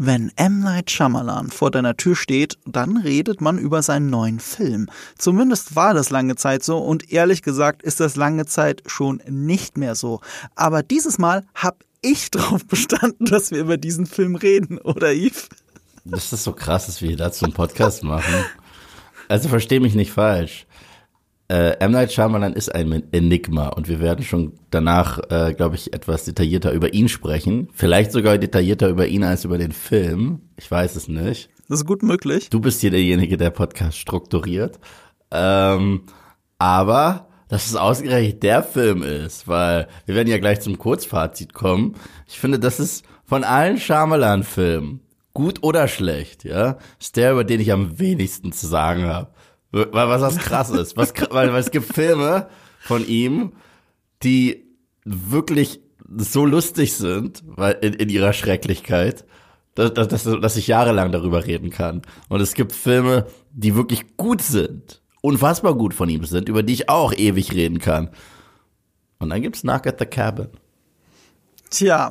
Wenn M. Night Shyamalan vor deiner Tür steht, dann redet man über seinen neuen Film. Zumindest war das lange Zeit so und ehrlich gesagt ist das lange Zeit schon nicht mehr so. Aber dieses Mal hab ich drauf bestanden, dass wir über diesen Film reden, oder Yves? Das ist so krass, dass wir dazu einen Podcast machen. Also versteh mich nicht falsch äh, M. Night Shyamalan ist ein Enigma und wir werden schon danach, äh, glaube ich, etwas detaillierter über ihn sprechen. Vielleicht sogar detaillierter über ihn als über den Film. Ich weiß es nicht. Das ist gut möglich. Du bist hier derjenige, der Podcast strukturiert. Ähm, aber dass es ausgerechnet der Film ist, weil wir werden ja gleich zum Kurzfazit kommen. Ich finde, das ist von allen Shyamalan-Filmen, gut oder schlecht, ja, ist der, über den ich am wenigsten zu sagen habe. Weil was das krass ist. Was, weil, weil es gibt Filme von ihm, die wirklich so lustig sind, weil in, in ihrer Schrecklichkeit, dass, dass, dass ich jahrelang darüber reden kann. Und es gibt Filme, die wirklich gut sind, unfassbar gut von ihm sind, über die ich auch ewig reden kann. Und dann gibt's Knock at the Cabin. Tja,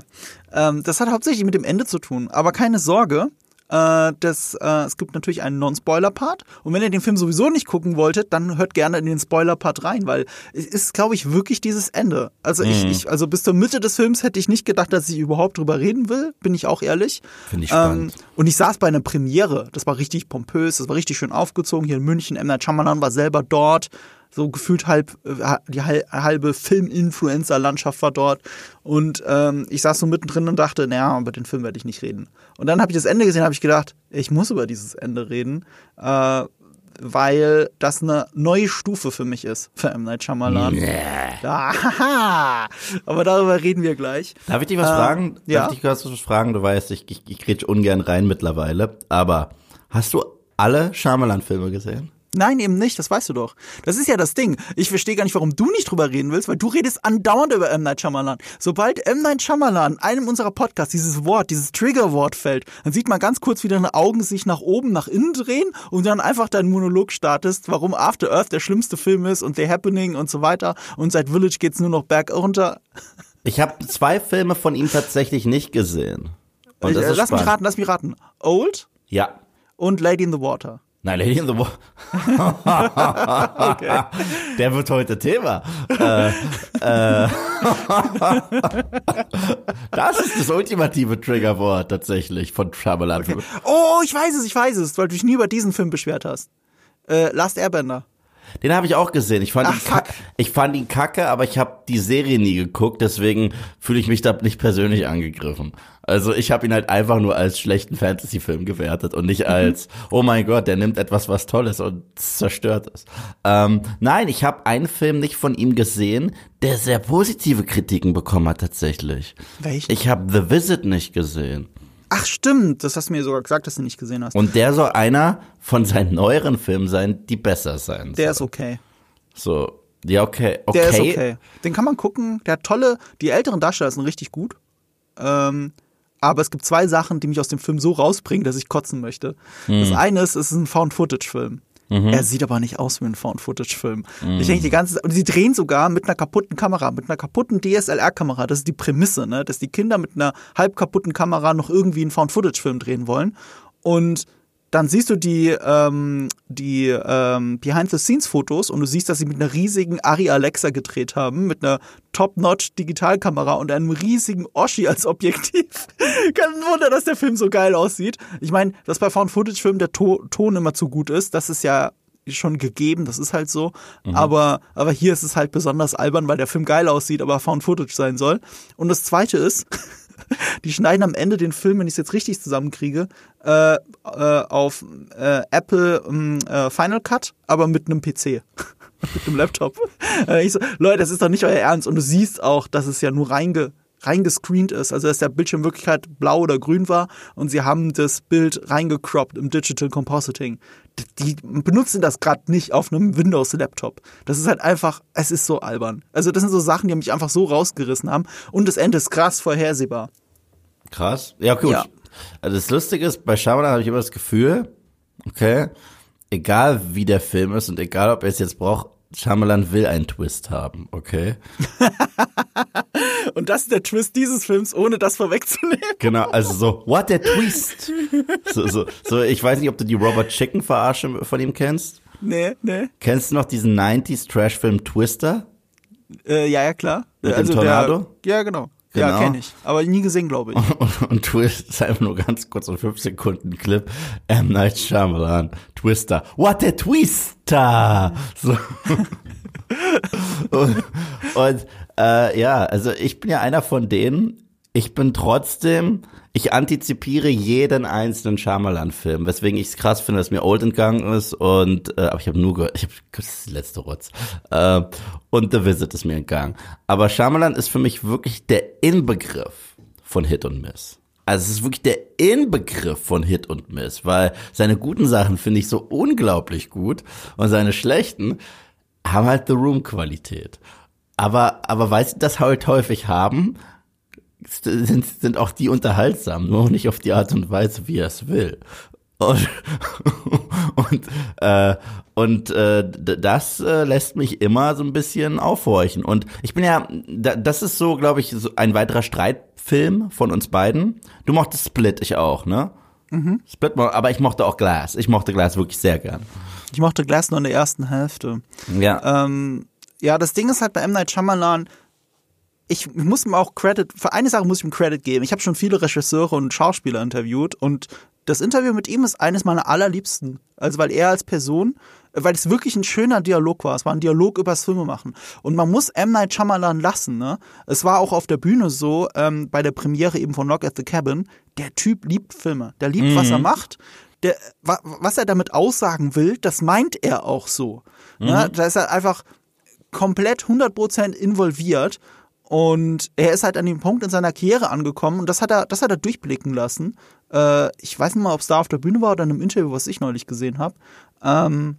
ähm, das hat hauptsächlich mit dem Ende zu tun. Aber keine Sorge, äh, das, äh, es gibt natürlich einen Non-Spoiler-Part. Und wenn ihr den Film sowieso nicht gucken wolltet, dann hört gerne in den Spoiler-Part rein, weil es ist, glaube ich, wirklich dieses Ende. Also mhm. ich, ich, also bis zur Mitte des Films hätte ich nicht gedacht, dass ich überhaupt drüber reden will, bin ich auch ehrlich. Finde ich spannend. Ähm, und ich saß bei einer Premiere. Das war richtig pompös, das war richtig schön aufgezogen hier in München. Night Shyamalan war selber dort so gefühlt halb äh, die halbe Film-Influencer-Landschaft war dort. Und ähm, ich saß so mittendrin und dachte, naja, über den Film werde ich nicht reden. Und dann habe ich das Ende gesehen, habe ich gedacht, ich muss über dieses Ende reden, äh, weil das eine neue Stufe für mich ist für M. Night Shyamalan. Yeah. Aber darüber reden wir gleich. Darf ich dich was äh, fragen? Darf ja? ich dich was fragen? Du weißt, ich, ich, ich ungern rein mittlerweile. Aber hast du alle Shyamalan-Filme gesehen? Nein, eben nicht, das weißt du doch. Das ist ja das Ding. Ich verstehe gar nicht, warum du nicht drüber reden willst, weil du redest andauernd über M. Night Shyamalan. Sobald M. Night Shyamalan einem unserer Podcasts dieses Wort, dieses Triggerwort fällt, dann sieht man ganz kurz, wie deine Augen sich nach oben, nach innen drehen und dann einfach deinen Monolog startest, warum After Earth der schlimmste Film ist und The Happening und so weiter und seit Village geht's nur noch bergunter. Ich habe zwei Filme von ihm tatsächlich nicht gesehen. Und das äh, ist lass spannend. mich raten, lass mich raten. Old? Ja. Und Lady in the Water. Nein, Lady in the Water. okay. Der wird heute Thema. äh, äh, das ist das ultimative Triggerwort tatsächlich von Shyamalan. Okay. Oh, ich weiß es, ich weiß es, weil du dich nie über diesen Film beschwert hast. Äh, Last Airbender. Den habe ich auch gesehen. Ich fand, Ach, ihn kacke, ich fand ihn kacke, aber ich habe die Serie nie geguckt, deswegen fühle ich mich da nicht persönlich angegriffen. Also ich habe ihn halt einfach nur als schlechten Fantasy-Film gewertet und nicht mhm. als, oh mein Gott, der nimmt etwas, was Tolles und zerstört es. Ähm, nein, ich habe einen Film nicht von ihm gesehen, der sehr positive Kritiken bekommen hat tatsächlich. Welchen? Ich habe The Visit nicht gesehen. Ach stimmt, das hast du mir sogar gesagt, dass du nicht gesehen hast. Und der soll einer von seinen neueren Filmen sein, die besser sein Der ist okay. So, ja, okay. okay. Der ist okay. Den kann man gucken. Der hat tolle, die älteren Darsteller sind richtig gut. Ähm, aber es gibt zwei Sachen, die mich aus dem Film so rausbringen, dass ich kotzen möchte. Hm. Das eine ist, es ist ein Found-Footage-Film. Mhm. Er sieht aber nicht aus wie ein Found-Footage-Film. Mhm. Ich denke die ganze und sie drehen sogar mit einer kaputten Kamera, mit einer kaputten DSLR-Kamera. Das ist die Prämisse, ne? dass die Kinder mit einer halb kaputten Kamera noch irgendwie einen Found-Footage-Film drehen wollen. Und dann siehst du die, ähm, die ähm, Behind-the-Scenes-Fotos und du siehst, dass sie mit einer riesigen Ari Alexa gedreht haben, mit einer Top-Notch-Digitalkamera und einem riesigen Oschi als Objektiv. Kein Wunder, dass der Film so geil aussieht. Ich meine, dass bei Found-Footage-Filmen der to Ton immer zu gut ist, das ist ja schon gegeben, das ist halt so. Mhm. Aber, aber hier ist es halt besonders albern, weil der Film geil aussieht, aber Found Footage sein soll. Und das zweite ist, die schneiden am Ende den Film, wenn ich es jetzt richtig zusammenkriege, äh, äh, auf äh, Apple ähm, äh, Final Cut, aber mit einem PC. mit einem Laptop. Äh, ich so, Leute, das ist doch nicht euer Ernst. Und du siehst auch, dass es ja nur reinge reingescreent ist, also dass der Bildschirm Wirklichkeit blau oder grün war und sie haben das Bild reingecroppt im Digital Compositing. Die benutzen das gerade nicht auf einem Windows-Laptop. Das ist halt einfach, es ist so albern. Also das sind so Sachen, die mich einfach so rausgerissen haben und das Ende ist krass vorhersehbar. Krass. Ja, gut. Ja. Also das Lustige ist, bei Shyamalan habe ich immer das Gefühl, okay, egal wie der Film ist und egal ob er es jetzt braucht, Shyamalan will einen Twist haben, okay? Und das ist der Twist dieses Films, ohne das vorwegzunehmen. Genau, also so, what a twist. So, so, so, ich weiß nicht, ob du die Robert Chicken Verarsche von ihm kennst. Nee, nee. Kennst du noch diesen 90s Trash-Film Twister? Äh, ja, ja, klar. Mit dem also Tornado? Der, ja, genau. Ja, Genau. kenne ich. Aber nie gesehen, glaube ich. Und, und Twist ist einfach nur ganz kurz, so fünf Sekunden Clip. M. Night Shyamalan, Twister. What a Twister! So. und und äh, ja, also ich bin ja einer von denen, ich bin trotzdem, ich antizipiere jeden einzelnen Shyamalan-Film, weswegen ich es krass finde, dass mir Old entgangen ist und, äh, aber ich habe nur gehört, ich hab, das ist die letzte Rotz. Äh, und The Visit ist mir entgangen. Aber Shyamalan ist für mich wirklich der Inbegriff von Hit und Miss. Also es ist wirklich der Inbegriff von Hit und Miss, weil seine guten Sachen finde ich so unglaublich gut und seine schlechten haben halt The Room Qualität. Aber, aber weil sie das halt häufig haben, sind, sind auch die unterhaltsam, nur nicht auf die Art und Weise, wie er es will. Und, und, äh, und äh, das äh, lässt mich immer so ein bisschen aufhorchen. Und ich bin ja, da, das ist so, glaube ich, so ein weiterer Streitfilm von uns beiden. Du mochtest Split, ich auch, ne? Mhm. Split, aber ich mochte auch Glass. Ich mochte Glass wirklich sehr gern. Ich mochte Glass nur in der ersten Hälfte. Ja. Ähm, ja, das Ding ist halt bei M. Night Shyamalan, ich muss ihm auch Credit, für eine Sache muss ich ihm Credit geben. Ich habe schon viele Regisseure und Schauspieler interviewt und das Interview mit ihm ist eines meiner allerliebsten. Also weil er als Person, weil es wirklich ein schöner Dialog war. Es war ein Dialog übers Filmemachen. Und man muss M. Night Shyamalan lassen. Ne? Es war auch auf der Bühne so, ähm, bei der Premiere eben von Knock at the Cabin, der Typ liebt Filme. Der liebt, was er macht. Der, wa, was er damit aussagen will, das meint er auch so. Ne? Da ist er einfach komplett 100% involviert und er ist halt an dem Punkt in seiner Karriere angekommen und das hat er, das hat er durchblicken lassen. Äh, ich weiß nicht mal, ob es da auf der Bühne war oder in einem Interview, was ich neulich gesehen habe. Ähm,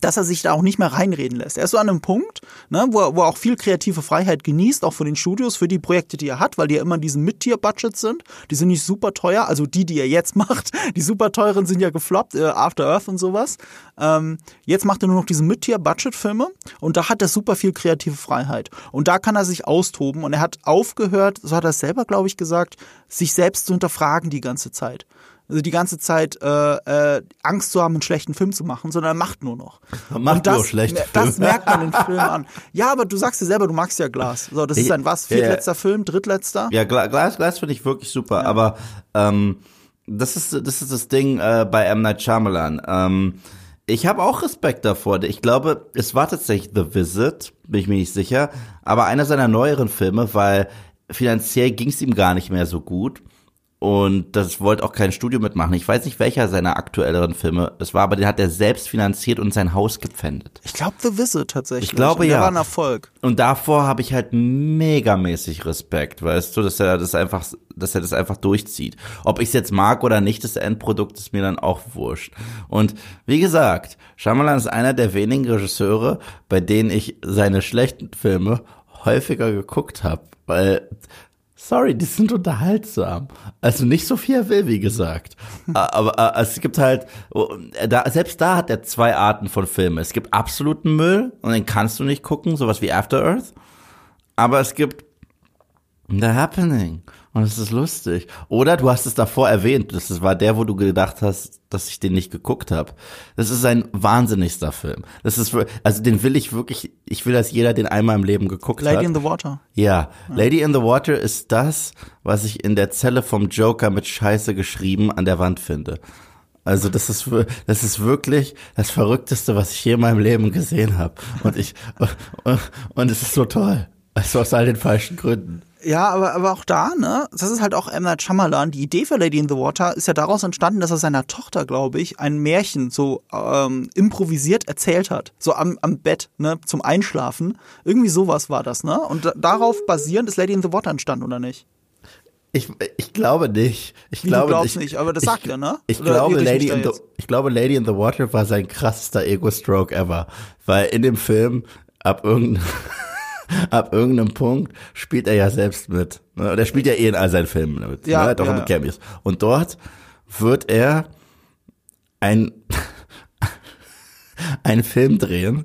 dass er sich da auch nicht mehr reinreden lässt. Er ist so an einem Punkt, ne, wo, er, wo er auch viel kreative Freiheit genießt, auch von den Studios, für die Projekte, die er hat, weil die ja immer in diesen Mid-Tier-Budgets sind. Die sind nicht super teuer, also die, die er jetzt macht. Die super teuren sind ja gefloppt, äh, After Earth und sowas. Ähm, jetzt macht er nur noch diese Mid-Tier-Budget-Filme und da hat er super viel kreative Freiheit. Und da kann er sich austoben und er hat aufgehört, so hat er es selber, glaube ich, gesagt, sich selbst zu hinterfragen die ganze Zeit also die ganze Zeit äh, äh, Angst zu haben, einen schlechten Film zu machen, sondern er macht nur noch. Macht Und das, nur schlechte Das Filme. merkt man im Film an. Ja, aber du sagst dir selber, du magst ja Glas. So, das ist ein was? Ja, ja. Viertletzter Film, drittletzter? Ja, Gla- Glas, Glas finde ich wirklich super, aber ähm, das ist das ist das Ding äh, bei M Night Shyamalan. Ähm, ich habe auch Respekt davor. Ich glaube, es war tatsächlich The Visit, bin ich mir nicht sicher, aber einer seiner neueren Filme, weil finanziell ging es ihm gar nicht mehr so gut. Und das wollte auch kein Studio mitmachen. Ich weiß nicht, welcher seiner aktuelleren Filme es war, aber den hat er selbst finanziert und sein Haus gepfändet. Ich glaube The Visit tatsächlich. Ich glaube, Und der ja. war ein Erfolg. Und davor habe ich halt megamäßig Respekt, weißt du, dass er das einfach, dass er das einfach durchzieht. Ob ich es jetzt mag oder nicht, das Endprodukt ist mir dann auch wurscht. Und wie gesagt, Shyamalan ist einer der wenigen Regisseure, bei denen ich seine schlechten Filme häufiger geguckt habe, weil Sorry, die sind unterhaltsam. Also nicht so viel er will, wie gesagt. Aber äh, es gibt halt, oh, da, selbst da hat er zwei Arten von Filmen. Es gibt absoluten Müll und den kannst du nicht gucken, sowas wie After Earth. Aber es gibt The Happening und es ist lustig. Oder du hast es davor erwähnt, das war der, wo du gedacht hast, dass ich den nicht geguckt habe. Das ist ein wahnsinnigster Film. Das ist, also den will ich wirklich, ich will, dass jeder den einmal im Leben geguckt hat. Lady in the Water. Ja, Lady in the Water ist das, was ich in der Zelle vom Joker mit Scheiße geschrieben an der Wand finde. Also das ist das ist wirklich das Verrückteste, was ich je in meinem Leben gesehen habe. Und ich und, und es ist so toll. Also aus all den falschen Gründen. Ja, aber, aber auch da, ne, das ist halt auch M. Night Shyamalan. Die Idee für Lady in the Water ist ja daraus entstanden, dass er seiner Tochter, glaube ich, ein Märchen so ähm, improvisiert erzählt hat. So am, am Bett, ne, zum Einschlafen. Irgendwie sowas war das, ne? Und da, darauf basierend ist Lady in the Water entstanden, oder nicht? Ich, ich glaube nicht. Ich Wie, glaube du glaubst ich, nicht, aber das ich, sagt er, ne? Ich Oder glaube, ich Lady in the, ich glaube, Lady in the Water war sein krassester Ego-Stroke ever. Weil in dem Film ab irgendeinem, ab irgendeinem Punkt spielt er ja selbst mit. Ne? Und er spielt ja eh in all seinen Filmen mit. Ja, ne? Doch ja, mit. Cameos. Und dort wird er ein, einen Film drehen,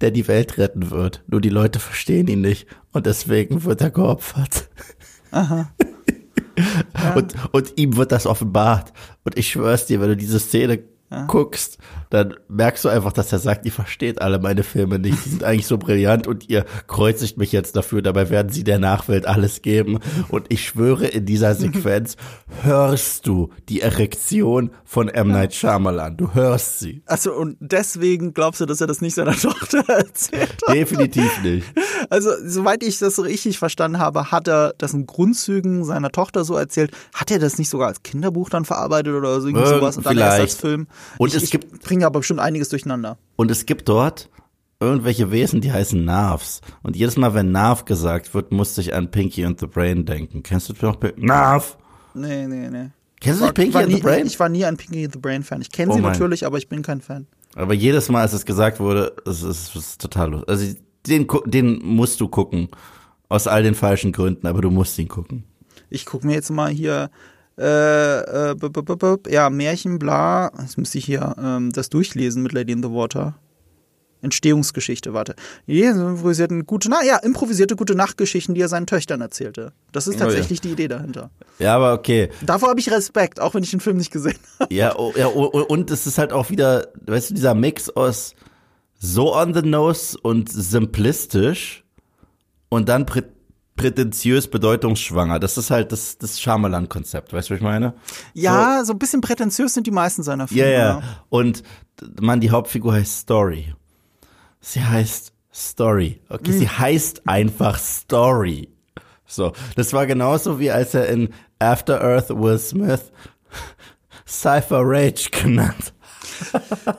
der die Welt retten wird. Nur die Leute verstehen ihn nicht. und deswegen wird er geopfert. Aha. Ja. Und, und ihm wird das offenbart. Und ich schwör's dir, wenn du diese Szene ja. guckst, dann merkst du einfach, dass er sagt, ihr versteht alle meine Filme nicht, die sind eigentlich so brillant und ihr kreuzigt mich jetzt dafür, dabei werden sie der Nachwelt alles geben. Und ich schwöre, in dieser Sequenz hörst du die Erektion von M. Night Shyamalan. Du hörst sie. Also und deswegen glaubst du, dass er das nicht seiner Tochter erzählt hat? Definitiv nicht. Also, soweit ich das richtig verstanden habe, hat er das in Grundzügen seiner Tochter so erzählt. Hat er das nicht sogar als Kinderbuch dann verarbeitet oder so irgend sowas und dann erst als Film? Und ich, es gibt bringe aber bestimmt einiges durcheinander. Und es gibt dort irgendwelche Wesen, die heißen Narvs. Und jedes Mal, wenn Narv gesagt wird, musste ich an Pinky and the Brain denken. Kennst du noch Narv? Nee, nee, nee. Kennst du nicht Pinky and nie, the Brain? Ich war nie ein Pinky and the Brain Fan. Ich kenne oh sie mein. natürlich, aber ich bin kein Fan. Aber jedes Mal, als es gesagt wurde, es ist, es ist total lustig. Also den, den musst du gucken. Aus all den falschen Gründen, aber du musst ihn gucken. Ich gucke mir jetzt mal hier äh, äh, ja, Märchen, bla. Jetzt müsste ich hier ähm, das durchlesen mit Lady in the Water. Entstehungsgeschichte, warte. Improvisierten gute, na, ja, improvisierte gute Nachtgeschichten, die er seinen Töchtern erzählte. Das ist tatsächlich oh, ja. die Idee dahinter. Ja, aber okay. Davor habe ich Respekt, auch wenn ich den Film nicht gesehen habe. Ja, oh, ja oh, und es ist halt auch wieder, weißt du, dieser Mix aus so on the nose und simplistisch und dann prätentiös, bedeutungsschwanger. Das ist halt das, das Shyamalan-Konzept, weißt du, was ich meine? Ja, so, so ein bisschen prätentiös sind die meisten seiner Filme. Ja, ja. Und man, die Hauptfigur heißt Story. Sie heißt Story. Okay, mhm. sie heißt einfach Story. So, das war genauso wie als er in After Earth Will Smith Cypher Rage genannt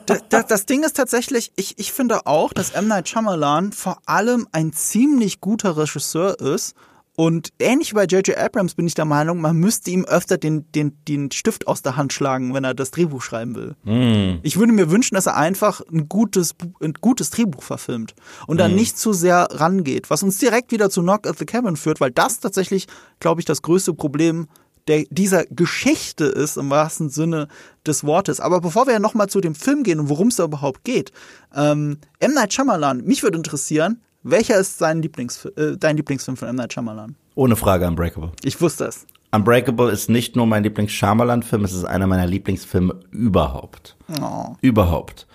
das, das, das, Ding ist tatsächlich, ich, ich finde auch, dass M. Night Shyamalan vor allem ein ziemlich guter Regisseur ist. Und ähnlich wie bei J.J. Abrams bin ich der Meinung, man müsste ihm öfter den, den, den Stift aus der Hand schlagen, wenn er das Drehbuch schreiben will. Mm. Ich würde mir wünschen, dass er einfach ein gutes, ein gutes Drehbuch verfilmt und dann mm. nicht zu sehr rangeht, was uns direkt wieder zu Knock at the Cabin führt, weil das tatsächlich, glaube ich, das größte Problem ist der, dieser Geschichte ist im wahrsten Sinne des Wortes. Aber bevor wir ja nochmal zu dem Film gehen und worum es da überhaupt geht, ähm, M. Night Shyamalan, mich würde interessieren, welcher ist sein Lieblings, äh, dein Lieblingsfilm von M. Night Shyamalan? Ohne Frage Unbreakable. Ich wusste es. Unbreakable ist nicht nur mein Lieblings-Shyamalan-Film, es ist einer meiner Lieblingsfilme überhaupt. Oh. Überhaupt.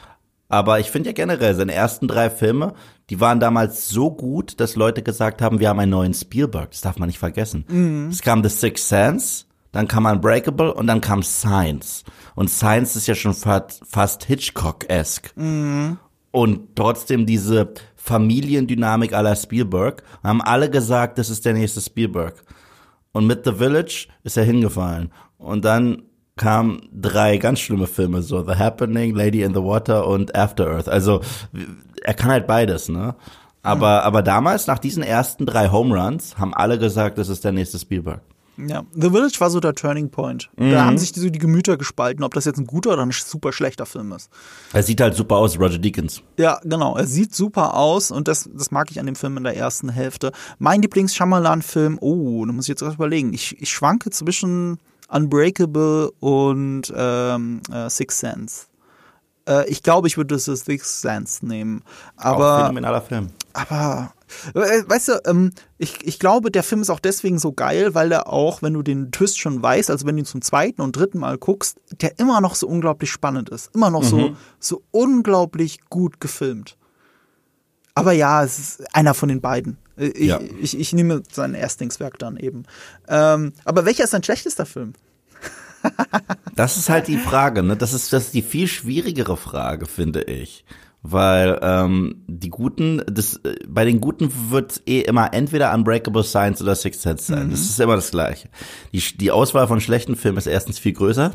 Aber ich finde ja generell, seine ersten drei Filme, die waren damals so gut, dass Leute gesagt haben, wir haben einen neuen Spielberg. Das darf man nicht vergessen. Mhm. Es kam The Sixth Sense, dann kam Unbreakable und dann kam Science. Und Science ist ja schon fast Hitchcock-esque. Mhm. Und trotzdem diese Familiendynamik aller Spielberg. Haben alle gesagt, das ist der nächste Spielberg. Und mit The Village ist er hingefallen. Und dann kamen drei ganz schlimme Filme, so The Happening, Lady in the Water und After Earth. Also er kann halt beides, ne? Aber, aber damals, nach diesen ersten drei Home Runs, haben alle gesagt, das ist der nächste Spielberg. Ja, The Village war so der Turning Point. Mhm. Da haben sich die, so die Gemüter gespalten, ob das jetzt ein guter oder ein super schlechter Film ist. Er sieht halt super aus, Roger Deakins. Ja, genau. Er sieht super aus und das, das mag ich an dem Film in der ersten Hälfte. Mein Lieblings-Shyamalan-Film, oh, da muss ich jetzt erst überlegen. Ich, ich schwanke zwischen Unbreakable und ähm, äh, Six Sense. Äh, ich glaube, ich würde das Six Sense nehmen. Aber, auch phänomenaler Film. Aber, äh, weißt du, ähm, ich, ich glaube, der Film ist auch deswegen so geil, weil er auch, wenn du den Twist schon weißt, also wenn du ihn zum zweiten und dritten Mal guckst, der immer noch so unglaublich spannend ist. Immer noch mhm. so, so unglaublich gut gefilmt. Aber ja, es ist einer von den beiden. Äh, ich, ja. ich, ich, nehme sein Erstlingswerk dann eben. Ähm, aber welcher ist sein schlechtester Film? das ist halt die Frage, ne? Das ist, das ist die viel schwierigere Frage, finde ich. Weil ähm, die Guten, das, äh, bei den Guten wird eh immer entweder Unbreakable Science oder Sixth Sense sein. Mhm. Das ist immer das Gleiche. Die, die Auswahl von schlechten Filmen ist erstens viel größer.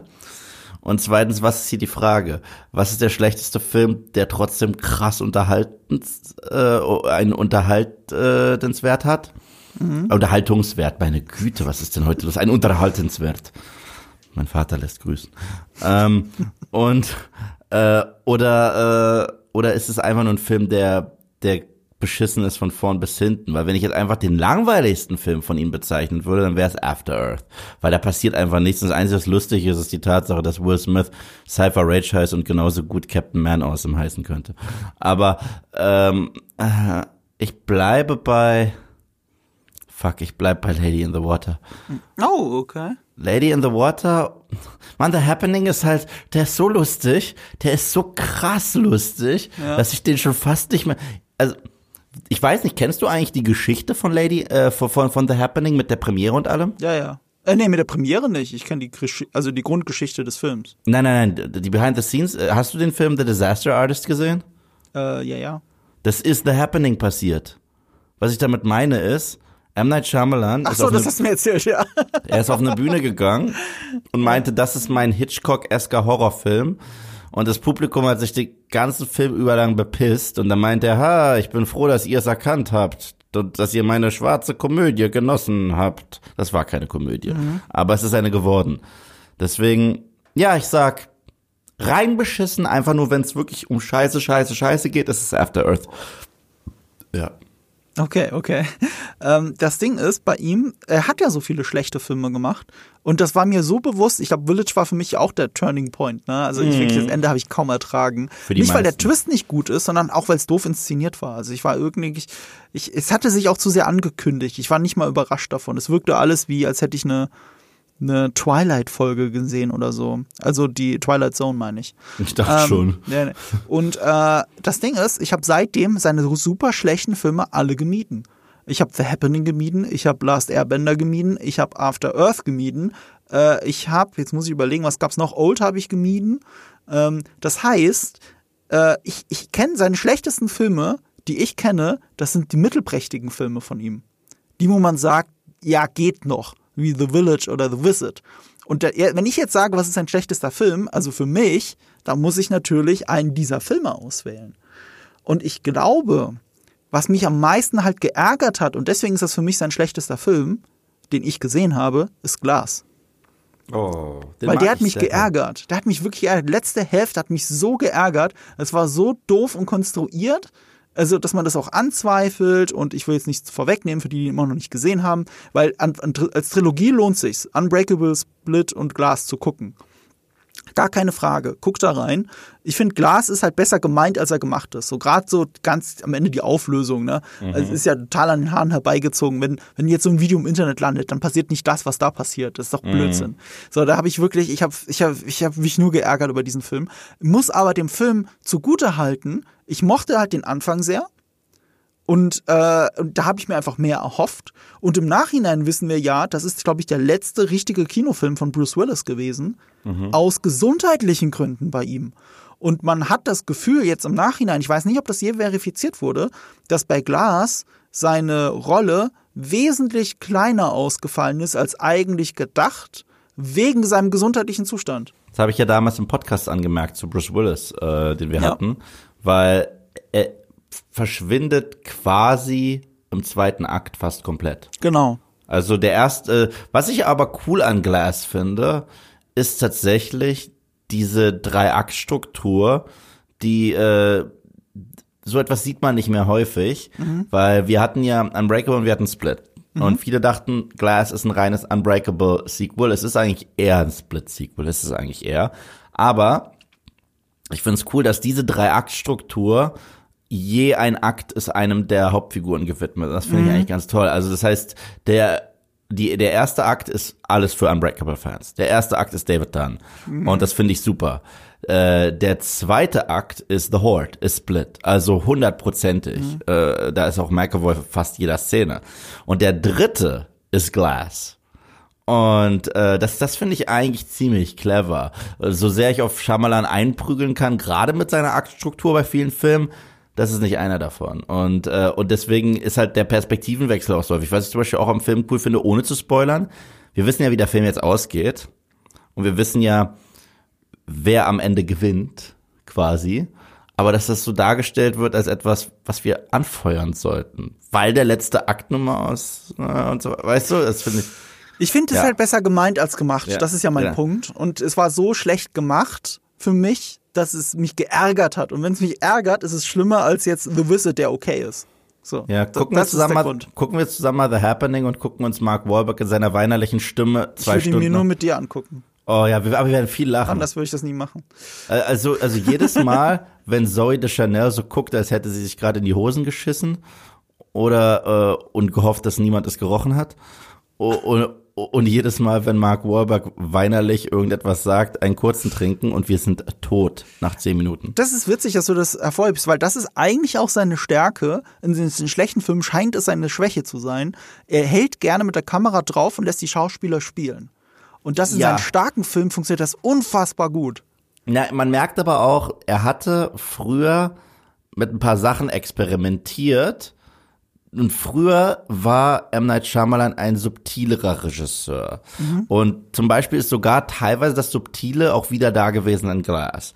Und zweitens, was ist hier die Frage? Was ist der schlechteste Film, der trotzdem krass unterhaltens, äh, einen Unterhaltenswert hat? Mhm. Unterhaltungswert, meine Güte, was ist denn heute los? Ein Unterhaltenswert. Mein Vater lässt grüßen. ähm, und äh, oder äh, oder ist es einfach nur ein Film, der der beschissen ist von vorn bis hinten. Weil wenn ich jetzt einfach den langweiligsten Film von ihm bezeichnen würde, dann wäre es After Earth. Weil da passiert einfach nichts. Und das Einzige, was lustig ist, ist die Tatsache, dass Will Smith Cypher Rage heißt und genauso gut Captain Man Awesome heißen könnte. Aber ähm, äh, ich bleibe bei Fuck, ich bleib bei Lady in the Water. Oh, okay. Lady in the Water, man, The Happening ist halt, der ist so lustig, der ist so krass lustig, Ja. dass ich den schon fast nicht mehr, also, ich weiß nicht, kennst du eigentlich die Geschichte von Lady, äh, von, von, The Happening mit der Premiere und allem? Ja, ja. Äh, nee, mit der Premiere nicht. Ich kenne die, Gesch- also die Grundgeschichte des Films. Nein, nein, nein, die Behind the Scenes, äh, hast du den Film The Disaster Artist gesehen? Äh, ja, ja. Das ist The Happening passiert. Was ich damit meine ist, M. Night Shyamalan Ach ist so, das eine, hast du mir erzählt, ja. er ist auf eine Bühne gegangen und meinte, das ist mein Hitchcock-esker Horrorfilm. Und das Publikum hat sich den ganzen Film über lang bepisst. Und dann meinte er, ha, ich bin froh, dass ihr es erkannt habt. Und dass ihr meine schwarze Komödie genossen habt. Das war keine Komödie. Aber es ist eine geworden. Deswegen, ja, ich sag, rein beschissen, einfach nur, wenn es wirklich um Scheiße, Scheiße, Scheiße geht, ist es After Earth. Ja. Okay, okay. Ähm, das Ding ist, bei ihm, er hat ja so viele schlechte Filme gemacht. Und das war mir so bewusst. Ich glaube, Village war für mich auch der Turning Point. Ne? Also ich, wirklich, das Ende habe ich kaum ertragen. Mhm. Für die nicht, weil der meisten. Twist nicht gut ist, sondern auch, weil es doof inszeniert war. Also ich war irgendwie, ich, ich, es hatte sich auch zu sehr angekündigt. Ich war nicht mal überrascht davon. Es wirkte alles wie, als hätte ich eine, eine Twilight-Folge gesehen oder so. Also die Twilight Zone meine ich. Ich dachte Ähm, schon. nee. Und äh, das Ding ist, ich habe seitdem seine super schlechten Filme alle gemieden. Ich habe The Happening gemieden, ich habe Last Airbender gemieden, ich habe After Earth gemieden, äh, ich habe, jetzt muss ich überlegen, was gab's noch? Old habe ich gemieden. Ähm, das heißt, äh, ich, ich kenne seine schlechtesten Filme, die ich kenne, das sind die mittelprächtigen Filme von ihm. Die, wo man sagt, ja, geht noch, wie The Village oder The Visit. Und der, er- wenn ich jetzt sage, was ist sein schlechtester Film, also für mich, dann muss ich natürlich einen dieser Filme auswählen. Und ich glaube, was mich am meisten halt geärgert hat, und deswegen ist das für mich sein schlechtester Film, den ich gesehen habe, ist Glass. Oh, den Weil der hat ich mich geärgert. Der hat mich wirklich geärgert. Die letzte Hälfte hat mich so geärgert. Es war so doof und konstruiert. Also, dass man das auch anzweifelt und ich will jetzt nichts vorwegnehmen für die, die immer noch nicht gesehen haben, weil an, an, als Trilogie lohnt sich's, Unbreakable, Split und Glass zu gucken. Gar keine Frage. Guck da rein. Ich finde, Glas ist halt besser gemeint, als er gemacht ist. So gerade so ganz am Ende die Auflösung, ne? Also es ist ja total an den Haaren herbeigezogen. Wenn, wenn jetzt so ein Video im Internet landet, dann passiert nicht das, was da passiert. Das ist doch Blödsinn. So, da habe ich wirklich, ich habe ich hab, ich hab mich nur geärgert über diesen Film. Muss aber dem Film zugute halten, ich mochte halt den Anfang sehr. Und, äh, und da habe ich mir einfach mehr erhofft. Und im Nachhinein wissen wir ja, das ist, glaube ich, der letzte richtige Kinofilm von Bruce Willis gewesen. Aus gesundheitlichen Gründen bei ihm. Und man hat das Gefühl jetzt im Nachhinein, ich weiß nicht, ob das je verifiziert wurde, dass bei Glass seine Rolle wesentlich kleiner ausgefallen ist als eigentlich gedacht, wegen seinem gesundheitlichen Zustand. Das habe ich ja damals im Podcast angemerkt zu Bruce Willis, äh, den wir Ja. hatten, weil er verschwindet quasi im zweiten Akt fast komplett. Genau. Also der erste, was ich aber cool an Glass finde, ist tatsächlich diese Drei-Akt-Struktur, die äh, so etwas sieht man nicht mehr häufig, weil wir hatten ja Unbreakable und wir hatten Split. Und viele dachten, Glass ist ein reines Unbreakable Sequel. Es ist eigentlich eher ein Split-Sequel, es ist eigentlich eher. Aber ich finde es cool, dass diese Drei-Akt-Struktur je ein Akt ist einem der Hauptfiguren gewidmet. Das finde ich eigentlich ganz toll. Also das heißt, der die, der erste Akt ist alles für Unbreakable-Fans. Der erste Akt ist David Dunn. Und das finde ich super. Äh, der zweite Akt ist The Horde, ist Split. Also hundertprozentig. Äh, da ist auch McAvoy für fast jeder Szene. Und der dritte ist Glass. Und äh, das, das finde ich eigentlich ziemlich clever. So sehr ich auf Shyamalan einprügeln kann, gerade mit seiner Aktstruktur bei vielen Filmen, das ist nicht einer davon. Und, äh, und deswegen ist halt der Perspektivenwechsel auch so häufig. Was ich zum Beispiel auch am Film cool finde, ohne zu spoilern, wir wissen ja, wie der Film jetzt ausgeht. Und wir wissen ja, wer am Ende gewinnt, quasi. Aber dass das so dargestellt wird als etwas, was wir anfeuern sollten. Weil der letzte Akt Nummer aus äh, und so, weißt du, das finde ich. Ich finde es Ja. halt besser gemeint als gemacht. Ja. Das ist ja mein Ja. Punkt. Und es war so schlecht gemacht für mich, dass es mich geärgert hat. Und wenn es mich ärgert, ist es schlimmer als jetzt The Visit, der okay ist. So. Ja, gucken wir, das ist zusammen mal, Grund. gucken wir zusammen mal The Happening und gucken uns Mark Wahlberg in seiner weinerlichen Stimme Ich zwei würde ihn Stunden. mir nur mit dir angucken. oh ja, wir, aber wir werden viel lachen. Anders würde ich das nie machen. Äh, Also, also jedes Mal, wenn Zoe de Chanel so guckt, als hätte sie sich gerade in die Hosen geschissen oder äh, und gehofft, dass niemand es gerochen hat. Und, und jedes Mal, wenn Mark Wahlberg weinerlich irgendetwas sagt, einen kurzen trinken und wir sind tot nach zehn Minuten. Das ist witzig, dass du das hervorhebst, weil das ist eigentlich auch seine Stärke. In den schlechten Filmen scheint es seine Schwäche zu sein. Er hält gerne mit der Kamera drauf und lässt die Schauspieler spielen. Und das in Ja. seinen starken Filmen funktioniert das unfassbar gut. Ja, man merkt aber auch, er hatte früher mit ein paar Sachen experimentiert. Und früher war M. Night Shyamalan ein subtilerer Regisseur. Und zum Beispiel ist sogar teilweise das Subtile auch wieder da gewesen in Glass.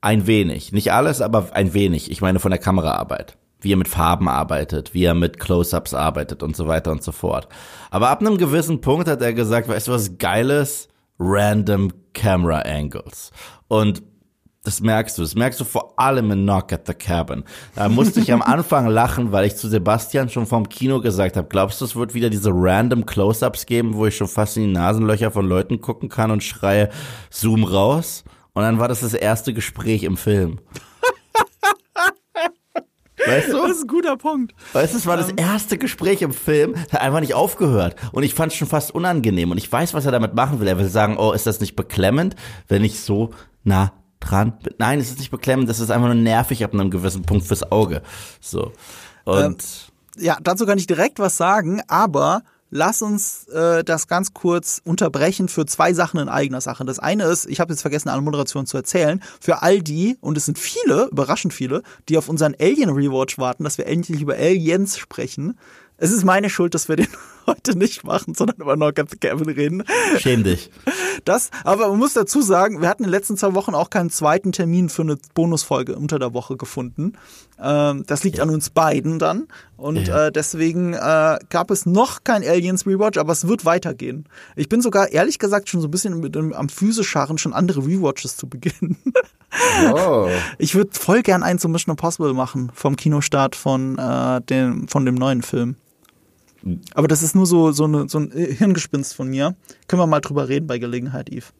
Ein wenig. Nicht alles, aber ein wenig. Ich meine von der Kameraarbeit. Wie er mit Farben arbeitet, wie er mit Close-Ups arbeitet und so weiter und so fort. Aber ab einem gewissen Punkt hat er gesagt, weißt du was Geiles? Random Camera Angles. Und das merkst du. Das merkst du vor allem in Knock at the Cabin. Da musste ich am Anfang lachen, weil ich zu Sebastian schon vom Kino gesagt habe, glaubst du, es wird wieder diese random Close-Ups geben, wo ich schon fast in die Nasenlöcher von Leuten gucken kann und schreie, zoom raus? Und dann war das das erste Gespräch im Film. Weißt du? ist ein guter Punkt. Weißt du, es war das erste Gespräch im Film, hat einfach nicht aufgehört. Und ich fand es schon fast unangenehm. Und ich weiß, was er damit machen will. Er will sagen, oh, ist das nicht beklemmend, wenn ich so nah dran? Nein, es ist nicht beklemmend, das ist einfach nur nervig ab einem gewissen Punkt fürs Auge. So. Und ja, dazu kann ich direkt was sagen, aber lass uns äh, das ganz kurz unterbrechen für zwei Sachen in eigener Sache. Das eine ist, ich habe jetzt vergessen, eine Moderation zu erzählen, für all die, und es sind viele, überraschend viele, die auf unseren Alien Rewatch warten, dass wir endlich über Aliens sprechen. Es ist meine Schuld, dass wir den heute nicht machen, sondern über Knock at the Cabin reden. schäm dich. Das, aber man muss dazu sagen, wir hatten in den letzten zwei Wochen auch keinen zweiten Termin für eine Bonusfolge unter der Woche gefunden. Ähm, das liegt an uns beiden dann. Und Ja. äh, deswegen äh, gab es noch kein Aliens Rewatch, aber es wird weitergehen. Ich bin sogar ehrlich gesagt schon so ein bisschen mit dem, am Physischaren schon andere Rewatches zu beginnen. Oh. Ich würde voll gern einen zu Mission Impossible machen vom Kinostart von, äh, dem, von dem neuen Film. Aber das ist nur so, so, eine, so ein Hirngespinst von mir. Können wir mal drüber reden bei Gelegenheit, Yves.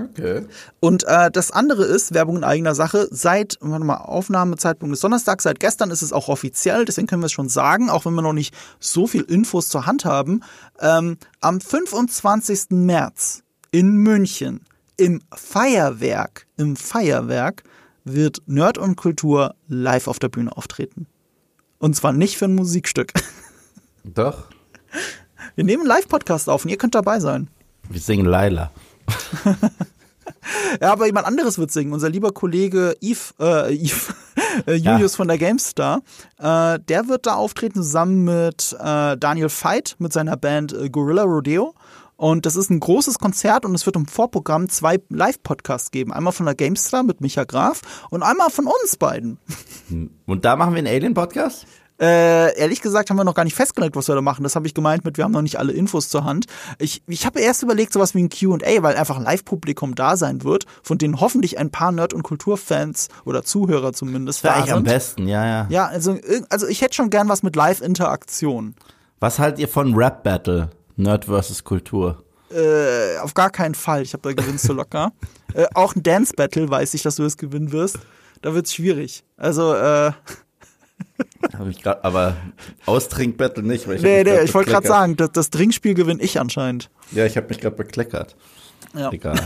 Okay. Und äh, das andere ist, Werbung in eigener Sache, seit, warte mal, Aufnahmezeitpunkt ist Donnerstag, seit gestern ist es auch offiziell, deswegen können wir es schon sagen, auch wenn wir noch nicht so viel Infos zur Hand haben. Ähm, am 25. März in München im Feuerwerk, im Feuerwerk wird Nerd und Kultur live auf der Bühne auftreten. Und zwar nicht für ein Musikstück. Doch. Wir nehmen einen Live-Podcast auf und ihr könnt dabei sein. Wir singen Laila. Ja, aber jemand anderes wird singen. Unser lieber Kollege Yves, äh, Yves äh, Julius Ja. von der GameStar, äh, der wird da auftreten zusammen mit äh, Daniel Veit mit seiner Band äh, Gorilla Rodeo. Und das ist ein großes Konzert und es wird im Vorprogramm zwei Live-Podcasts geben. Einmal von der GameStar mit Micha Graf und einmal von uns beiden. Und da machen wir einen Alien-Podcast? Äh, ehrlich gesagt haben wir noch gar nicht festgelegt, was wir da machen. Das habe ich gemeint mit, wir haben noch nicht alle Infos zur Hand. Ich, ich habe erst überlegt, sowas wie ein Q&A, weil einfach ein Live-Publikum da sein wird, von denen hoffentlich ein paar Nerd- und Kulturfans oder Zuhörer zumindest Wäre da eigentlich am besten, ja, ja. Ja, also, also ich hätte schon gern was mit Live-Interaktion. Was haltet ihr von Rap Battle? Nerd versus Kultur. Äh, auf gar keinen Fall. Ich habe da gewinnst du locker. äh, auch ein Dance-Battle weiß ich, dass du es gewinnen wirst. Da wird's schwierig. Also, äh, Hab ich grad, aber Austrink-Battle nicht. Weil ich nee, nee, ich wollte gerade sagen, das, das Trinkspiel gewinne ich anscheinend. Ja, ich habe mich gerade bekleckert. Ja. Egal.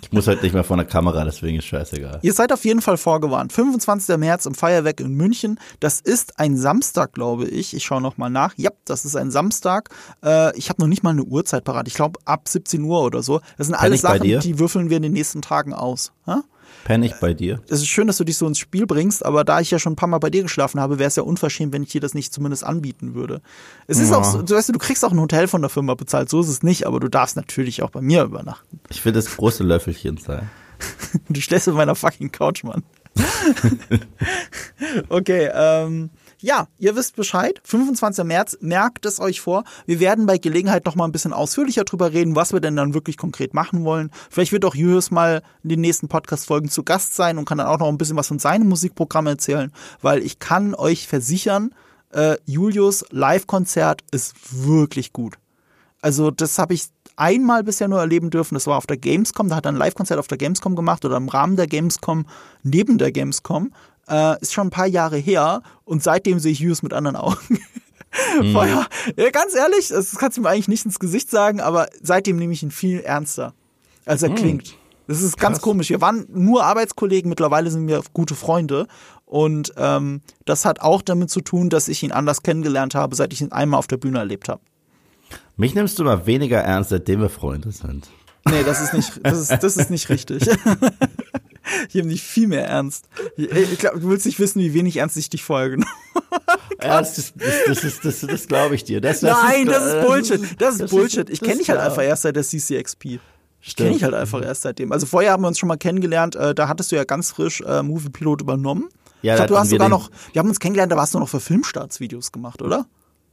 Ich muss halt nicht mehr vor der Kamera, deswegen ist scheißegal. Ihr seid auf jeden Fall vorgewarnt. 25. März im Feuerwerk in München. Das ist ein Samstag, glaube ich. Ich schaue noch mal nach. Ja, das ist ein Samstag. Äh, ich habe noch nicht mal eine Uhrzeit parat. Ich glaube ab 17 Uhr oder so. Das sind Kann alles Sachen, die würfeln wir in den nächsten Tagen aus. Ha? Penn ich bei dir? Es ist schön, dass du dich so ins Spiel bringst, aber da ich ja schon ein paar Mal bei dir geschlafen habe, wäre es ja unverschämt, wenn ich dir das nicht zumindest anbieten würde. Es ist Ja. auch so, du weißt, du kriegst auch ein Hotel von der Firma bezahlt, so ist es nicht, aber du darfst natürlich auch bei mir übernachten. Ich will das große Löffelchen sein. Du schläfst in meiner fucking Couch, Mann. okay, ähm, ja, ihr wisst Bescheid. 25. März, merkt es euch vor. Wir werden bei Gelegenheit noch mal ein bisschen ausführlicher drüber reden, was wir denn dann wirklich konkret machen wollen. Vielleicht wird auch Julius mal in den nächsten Podcast-Folgen zu Gast sein und kann dann auch noch ein bisschen was von seinem Musikprogramm erzählen, weil ich kann euch versichern, äh, Julius Live-Konzert ist wirklich gut. Also das habe ich einmal bisher nur erleben dürfen. Das war auf der Gamescom. Da hat er ein Live-Konzert auf der Gamescom gemacht oder im Rahmen der Gamescom, neben der Gamescom. Äh, ist schon ein paar Jahre her und seitdem sehe ich Hughes mit anderen Augen. Vorher, ja, ganz ehrlich, das kannst du mir eigentlich nicht ins Gesicht sagen, aber seitdem nehme ich ihn viel ernster, als er klingt. Das ist ganz Krass. komisch. Wir waren nur Arbeitskollegen, mittlerweile sind wir gute Freunde. Und ähm, das hat auch damit zu tun, dass ich ihn anders kennengelernt habe, seit ich ihn einmal auf der Bühne erlebt habe. Mich nimmst du mal weniger ernst, seitdem wir Freunde sind. Nee, das ist nicht, das ist, das ist nicht richtig. Ich nehme dich viel mehr ernst. Ich, glaube, du willst nicht wissen, wie wenig ernst ich dich vorher genommen Ja, das, ist- das, das, ist- das, das glaube ich dir. Das, das Nein, das äh, ist Bullshit. Das ist das Bullshit. Ich das kenne dich halt einfach erst seit der CCXP. Ich kenne dich halt einfach erst seitdem. Also vorher haben wir uns schon mal kennengelernt, äh, da hattest du ja ganz frisch äh, Movie Pilot übernommen. Ja, ich glaube, du hast sogar noch, wir haben uns kennengelernt, da warst du noch für Filmstarts-Videos gemacht, oder?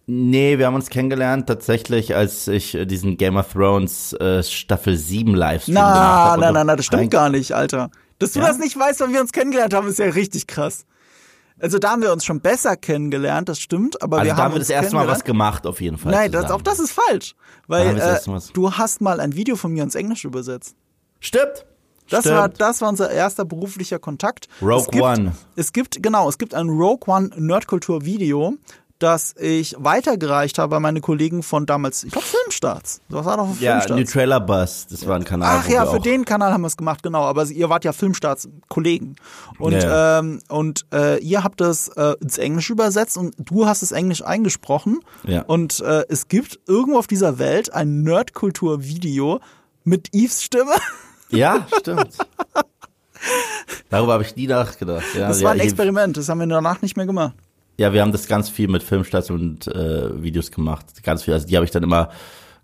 Nee, wir haben uns kennengelernt tatsächlich, als ich äh, diesen Game of Thrones äh, Staffel 7 Livestream gemacht Na, habe. na, na, na, das stimmt gar nicht, Alter. Dass du Ja? das nicht weißt, wann wir uns kennengelernt haben, ist ja richtig krass. Also da haben wir uns schon besser kennengelernt, das stimmt, aber Also wir da haben wir das erste Mal was gemacht, auf jeden Fall. Nein, das, auch das ist falsch. Weil äh, du hast mal ein Video von mir ins Englische übersetzt. Stimmt. Das Stimmt. war, das war unser erster beruflicher Kontakt. Rogue es gibt, One. Es gibt, genau, es gibt ein Rogue One Nerdkultur-Video, das ich weitergereicht habe an meine Kollegen von damals, ich glaube Filmstarts. Das war doch Ja, Filmstarts. New Trailer Bus, das war ein Kanal. Ach ja, für den Kanal haben wir es gemacht, genau. Aber ihr wart ja Filmstarts-Kollegen. Und, Ja, ähm, und äh, ihr habt das äh, ins Englische übersetzt und du hast es Englisch eingesprochen. Ja. Und äh, es gibt irgendwo auf dieser Welt ein Nerdkultur-Video mit Eves Stimme. Ja, stimmt. Darüber habe ich nie nachgedacht. Ja, Das war ein Experiment, das haben wir danach nicht mehr gemacht. Ja, wir haben das ganz viel mit Filmstarts und äh, Videos gemacht. Ganz viel. Also die habe ich dann immer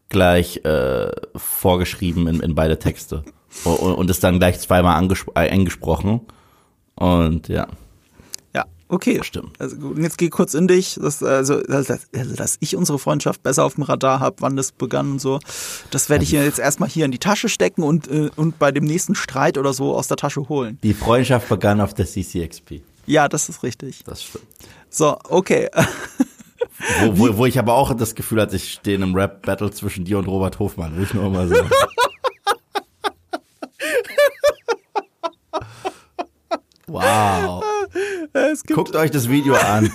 gleich äh, vorgeschrieben in, in beide Texte. und, und es dann gleich zweimal äh, eingesprochen. Und ja. Ja, okay. Stimmt. Also jetzt geh kurz in dich, dass, also, also, dass ich unsere Freundschaft besser auf dem Radar habe, wann das begann und so. Das werde ich jetzt erstmal hier in die Tasche stecken und, äh, und bei dem nächsten Streit oder so aus der Tasche holen. Die Freundschaft begann auf der CCXP. Ja, das ist richtig. Das stimmt. So, okay. Wo, wo, wo ich aber auch das Gefühl hatte, ich stehe in einem Rap-Battle zwischen dir und Robert Hofmann. Will ich nur mal sagen. Wow. Guckt euch das Video an.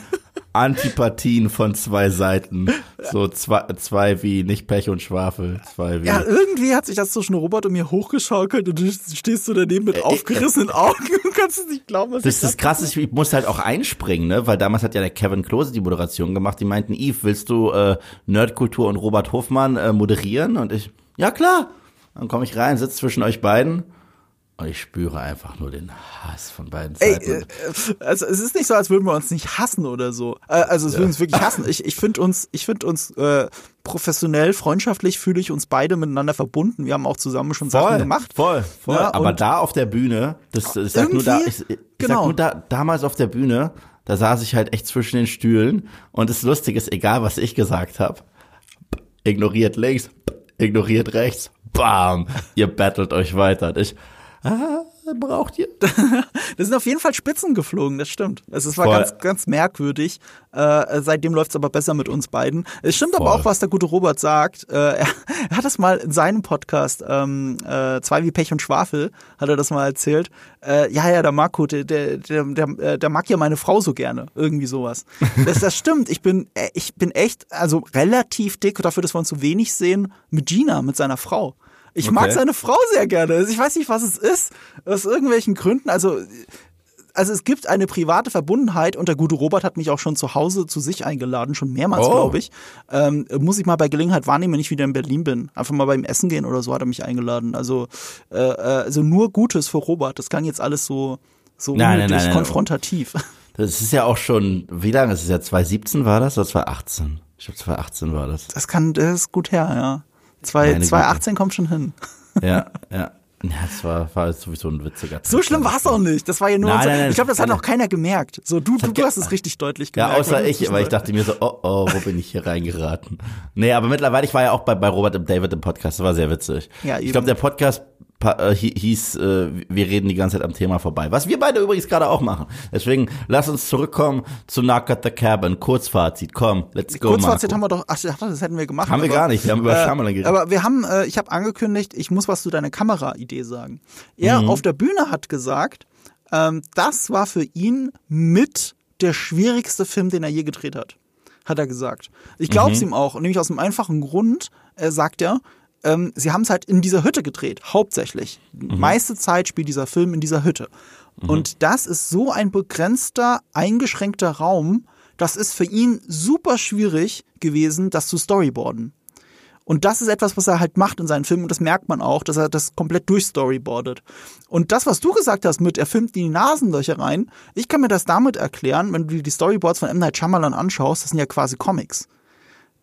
Antipathien von zwei Seiten. So zwei, zwei wie nicht Pech und Schwafel. Zwei wie. ja, irgendwie hat sich das zwischen Robert und mir hochgeschaukelt und du stehst so daneben mit aufgerissenen Augen und kannst es nicht glauben, was Das ist das Krasse, ich muss halt auch einspringen, ne? Weil damals hat ja der Kevin Klose die Moderation gemacht. Die meinten, Yves, willst du äh, Nerdkultur und Robert Hofmann äh, moderieren? Und ich, ja klar. Dann komme ich rein, sitze zwischen euch beiden und ich spüre einfach nur den Hass von beiden Ey, Seiten. äh, also es ist nicht so, als würden wir uns nicht hassen oder so. Äh, also es würden uns wirklich hassen. Ich, ich finde uns, ich finde uns äh, professionell, freundschaftlich fühle ich uns beide miteinander verbunden. Wir haben auch zusammen schon Sachen gemacht. Voll, voll. Ja, Aber da auf der Bühne, das, ich sag nur da, ich, ich genau. sag nur da, damals auf der Bühne, da saß ich halt echt zwischen den Stühlen und das Lustige ist, egal was ich gesagt habe, ignoriert links, ignoriert rechts, bam, ihr battelt euch weiter. Und ich, ah, braucht ihr? Das sind auf jeden Fall Spitzen geflogen, das stimmt. Also es war Voll. ganz, ganz merkwürdig. Äh, seitdem läuft es aber besser mit uns beiden. Es stimmt aber Voll. auch, was der gute Robert sagt. Äh, er, er hat das mal in seinem Podcast, ähm, äh, Zwei wie Pech und Schwafel, hat er das mal erzählt. Äh, ja, ja, der Marco, der, der, der, der, äh, der mag ja meine Frau so gerne. Irgendwie sowas. Das, das stimmt. Ich bin, äh, ich bin echt, also relativ dick, dafür, dass wir uns so wenig sehen, mit Gina, mit seiner Frau. Ich mag Okay. seine Frau sehr gerne. Also ich weiß nicht, was es ist. Aus irgendwelchen Gründen. Also also es gibt eine private Verbundenheit und der gute Robert hat mich auch schon zu Hause zu sich eingeladen, schon mehrmals, Oh. glaube ich. Ähm, muss ich mal bei Gelegenheit wahrnehmen, wenn ich wieder in Berlin bin. Einfach mal beim Essen gehen oder so hat er mich eingeladen. Also, äh, äh, also nur Gutes für Robert. Das klang jetzt alles so, so Nein, nein, unnötig nein, nein. konfrontativ. Das ist ja auch schon, wie lange? Das ist ja 2017 war das oder 2018? Ich glaube 2018 war das. Das kann, das ist gut her, ja. Zwei, Meine Güte. 2018 kommt schon hin. Ja, ja. Ja, das war, war sowieso ein witziger So schlimm war es auch nicht. Das war ja nur Nein, so, nein, nein, ich glaube, das hat auch keiner gemerkt. So, du, du, du hast es richtig deutlich Ja, gemerkt. außer ich, weil ich dachte mir so, oh oh, wo bin ich hier reingeraten? Nee, aber mittlerweile, ich war ja auch bei, bei Robert und David im Podcast, das war sehr witzig. Ja, ich glaube, der Podcast hieß, äh, wir reden die ganze Zeit am Thema vorbei. Was wir beide übrigens gerade auch machen. Deswegen, lass uns zurückkommen zu Knock at the Cabin. Kurzfazit, komm, let's go, Kurzfazit Marco. haben wir doch, ach, das hätten wir gemacht. Haben wir aber- gar nicht, wir haben über äh, Shyamalan geredet. Aber wir haben, äh, ich habe angekündigt, ich muss was zu deiner Kameraidee sagen. Er Mhm. auf der Bühne hat gesagt, Ähm, das war für ihn mit der schwierigste Film, den er je gedreht hat, hat er gesagt. Ich glaube es mhm. ihm auch, nämlich aus einem einfachen Grund, äh, sagt er, ähm, sie haben es halt in dieser Hütte gedreht, hauptsächlich. Mhm. Meiste Zeit spielt dieser Film in dieser Hütte. Mhm. Und das ist so ein begrenzter, eingeschränkter Raum, das ist für ihn super schwierig gewesen, das zu storyboarden. Und das ist etwas, was er halt macht in seinen Filmen und das merkt man auch, dass er das komplett durchstoryboardet. Und das, was du gesagt hast mit, er filmt die Nasenlöcher rein, ich kann mir das damit erklären, wenn du die Storyboards von M. Night Shyamalan anschaust, das sind ja quasi Comics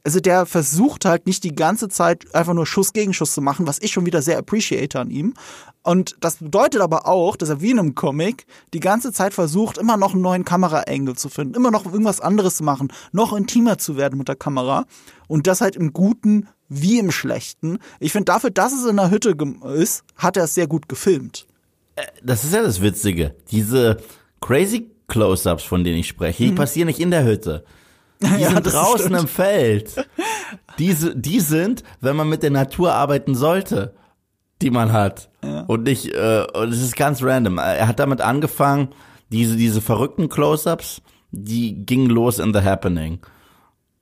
also der versucht halt nicht die ganze Zeit einfach nur Schuss gegen Schuss zu machen, was ich schon wieder sehr appreciate an ihm. Und das bedeutet aber auch, dass er wie in einem Comic die ganze Zeit versucht, immer noch einen neuen Kameraengel zu finden, immer noch irgendwas anderes zu machen, noch intimer zu werden mit der Kamera. Und das halt im Guten wie im Schlechten. Ich finde, dafür, dass es in der Hütte ist, hat er es sehr gut gefilmt. Äh, das ist ja das Witzige. Diese crazy Close-ups, von denen ich spreche, die mhm. passieren nicht in der Hütte. Die ja, sind draußen stimmt. im Feld. Diese, die sind, wenn man mit der Natur arbeiten sollte, die man hat. Ja. Und nicht, äh, und es ist ganz random. Er hat damit angefangen, diese, diese verrückten Close-Ups, die gingen los in The Happening.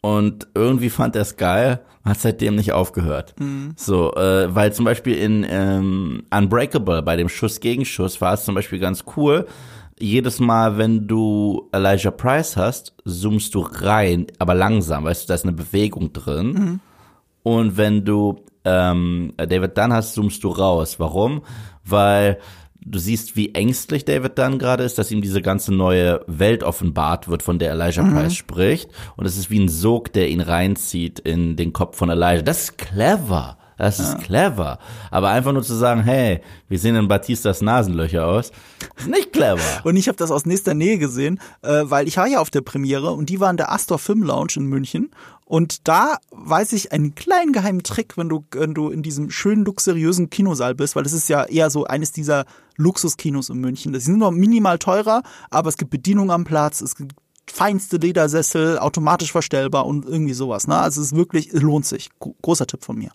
Und irgendwie fand er es geil, hat seitdem nicht aufgehört. Mhm. So, äh, weil zum Beispiel in ähm, Unbreakable, bei dem Schuss gegen Schuss, war es zum Beispiel ganz cool, jedes Mal, wenn du Elijah Price hast, zoomst du rein, aber langsam, weißt du, da ist eine Bewegung drin. Mhm. Und wenn du ähm, David Dunn hast, zoomst du raus. Warum? Weil du siehst, wie ängstlich David Dunn gerade ist, dass ihm diese ganze neue Welt offenbart wird, von der Elijah mhm. Price spricht. Und es ist wie ein Sog, der ihn reinzieht in den Kopf von Elijah. Das ist clever. Das ist ja. clever. Aber einfach nur zu sagen, hey, wie sehen denn Batistas Nasenlöcher aus? Ist nicht clever. und ich habe das aus nächster Nähe gesehen, äh, weil ich war ja auf der Premiere und die war in der Astor Film Lounge in München. Und da weiß ich einen kleinen geheimen Trick, wenn du, wenn du in diesem schönen, luxuriösen Kinosaal bist, weil das ist ja eher so eines dieser Luxuskinos in München. Das sind noch minimal teurer, aber es gibt Bedienung am Platz, es gibt feinste Ledersessel, automatisch verstellbar und irgendwie sowas. Ne? Also es ist wirklich, es lohnt sich. Großer Tipp von mir.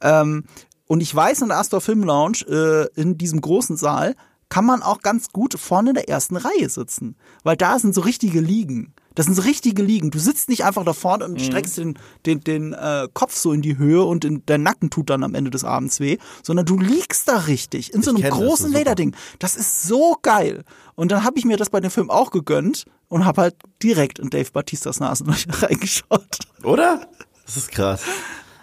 Ähm, und ich weiß, in der Astor Film Lounge, äh, in diesem großen Saal, kann man auch ganz gut vorne in der ersten Reihe sitzen. Weil da sind so richtige Liegen. Das sind so richtige Liegen. Du sitzt nicht einfach da vorne und mhm. streckst den, den, den äh, Kopf so in die Höhe und in, dein Nacken tut dann am Ende des Abends weh, sondern du liegst da richtig in so einem großen das Lederding. Das ist so geil. Und dann habe ich mir das bei dem Film auch gegönnt und habe halt direkt in Dave Batistas Nasenlöcher reingeschaut. Oder? Das ist krass.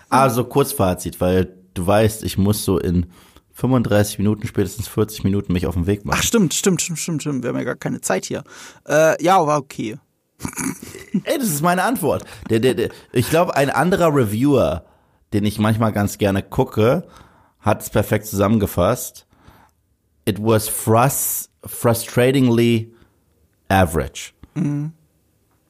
Also Kurzfazit, weil du weißt, ich muss so in 35 Minuten, spätestens 40 Minuten mich auf den Weg machen. Ach stimmt, stimmt, stimmt, stimmt, stimmt. Wir haben ja gar keine Zeit hier. Äh, ja, war okay. Ey, das ist meine Antwort. Der, der, der, ich glaube, ein anderer Reviewer, den ich manchmal ganz gerne gucke, hat es perfekt zusammengefasst. It was frust frustratingly average. Mhm.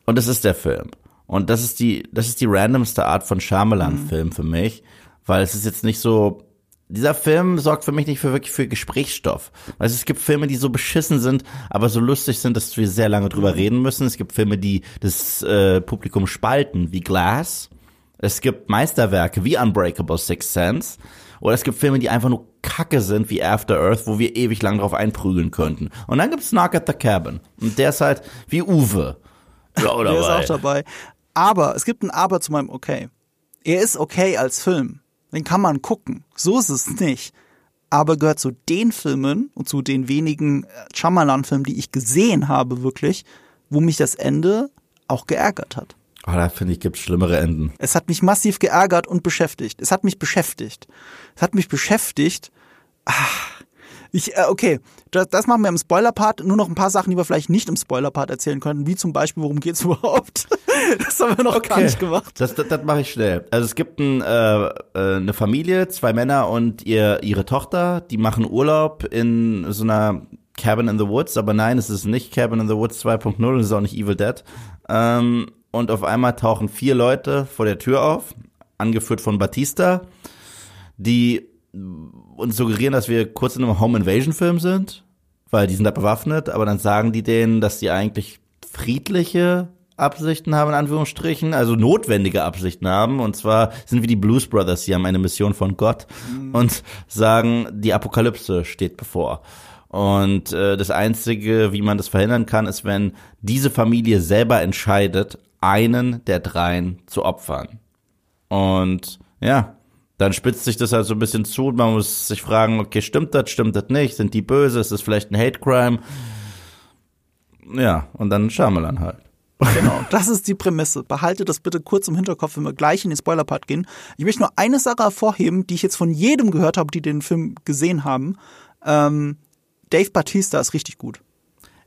Und das ist der Film. Und das ist die, das ist die randomste Art von Shyamalan-Film mhm. für mich, weil es ist jetzt nicht so dieser Film sorgt für mich nicht für wirklich für Gesprächsstoff. Also es gibt Filme, die so beschissen sind, aber so lustig sind, dass wir sehr lange drüber reden müssen. Es gibt Filme, die das äh, Publikum spalten, wie Glass. Es gibt Meisterwerke wie Unbreakable Six Sense. Oder es gibt Filme, die einfach nur Kacke sind wie After Earth, wo wir ewig lang drauf einprügeln könnten. Und dann gibt's Knock at the Cabin. Und der ist halt wie Uwe. Ja, der ist auch dabei. Aber es gibt ein Aber zu meinem Okay. Er ist okay als Film den kann man gucken. So ist es nicht. Aber gehört zu den Filmen und zu den wenigen Chamalan-Filmen, die ich gesehen habe, wirklich, wo mich das Ende auch geärgert hat. Oh, da finde ich, gibt schlimmere Enden. Es hat mich massiv geärgert und beschäftigt. Es hat mich beschäftigt. Es hat mich beschäftigt. Ach, ich, äh, okay, das, das machen wir im Spoiler-Part. Nur noch ein paar Sachen, die wir vielleicht nicht im Spoiler-Part erzählen können, wie zum Beispiel, worum geht's überhaupt? das haben wir noch okay. gar nicht gemacht. Das, das, das mache ich schnell. Also es gibt ein, äh, äh, eine Familie, zwei Männer und ihr, ihre Tochter, die machen Urlaub in so einer Cabin in the Woods, aber nein, es ist nicht Cabin in the Woods 2.0, es ist auch nicht Evil Dead. Ähm, und auf einmal tauchen vier Leute vor der Tür auf, angeführt von Batista, die uns suggerieren, dass wir kurz in einem Home Invasion Film sind, weil die sind da bewaffnet, aber dann sagen die denen, dass die eigentlich friedliche Absichten haben, in Anführungsstrichen, also notwendige Absichten haben. Und zwar sind wir die Blues Brothers, die haben eine Mission von Gott mhm. und sagen, die Apokalypse steht bevor. Und äh, das Einzige, wie man das verhindern kann, ist, wenn diese Familie selber entscheidet, einen der dreien zu opfern. Und ja, dann spitzt sich das halt so ein bisschen zu und man muss sich fragen, okay, stimmt das, stimmt das nicht? Sind die böse? Ist das vielleicht ein Hate Crime? Ja, und dann Shyamalan halt. Genau, das ist die Prämisse. Behalte das bitte kurz im Hinterkopf, wenn wir gleich in den Spoiler-Part gehen. Ich möchte nur eine Sache hervorheben, die ich jetzt von jedem gehört habe, die den Film gesehen haben. Ähm, Dave Batista ist richtig gut.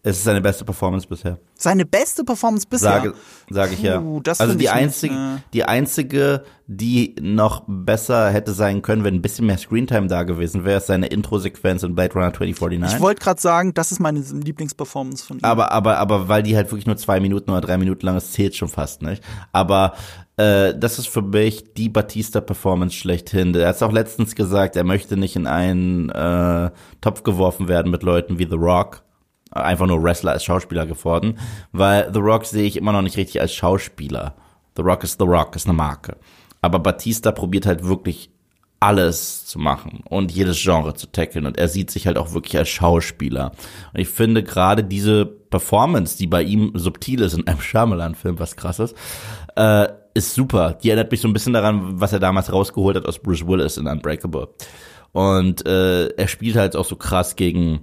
Es ist seine beste Performance bisher. Seine beste Performance bisher? Sage, sage ich ja. Puh, also die einzige, äh. die einzige, die noch besser hätte sein können, wenn ein bisschen mehr Screentime da gewesen wäre, ist seine Intro-Sequenz in Blade Runner 2049. Ich wollte gerade sagen, das ist meine Lieblingsperformance von ihm. aber, aber, aber weil die halt wirklich nur zwei Minuten oder drei Minuten lang ist, zählt schon fast nicht. Aber äh, das ist für mich die Batista-Performance schlechthin. Er hat auch letztens gesagt, er möchte nicht in einen äh, Topf geworfen werden mit Leuten wie The Rock. Einfach nur Wrestler als Schauspieler geworden. Weil The Rock sehe ich immer noch nicht richtig als Schauspieler. The Rock ist The Rock, ist eine Marke. Aber Batista probiert halt wirklich alles zu machen und jedes Genre zu tackeln und er sieht sich halt auch wirklich als Schauspieler. Und ich finde gerade diese Performance, die bei ihm subtil ist in einem Shyamalan-Film, was krass ist, äh, ist super. Die erinnert mich so ein bisschen daran, was er damals rausgeholt hat aus Bruce Willis in Unbreakable. Und äh, er spielt halt auch so krass gegen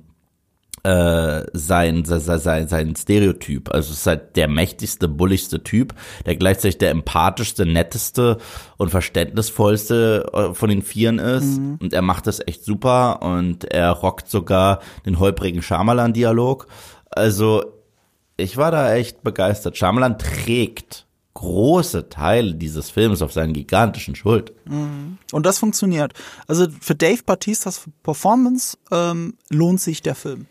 äh, sein, sein, sein, sein Stereotyp. Also es ist halt der mächtigste, bulligste Typ, der gleichzeitig der empathischste, netteste und verständnisvollste äh, von den Vieren ist. Mhm. Und er macht das echt super und er rockt sogar den holprigen Shyamalan-Dialog. Also ich war da echt begeistert. Shyamalan trägt große Teile dieses Films auf seinen gigantischen Schultern. Und das funktioniert. Also für Dave Batistas Performance ähm, lohnt sich der Film.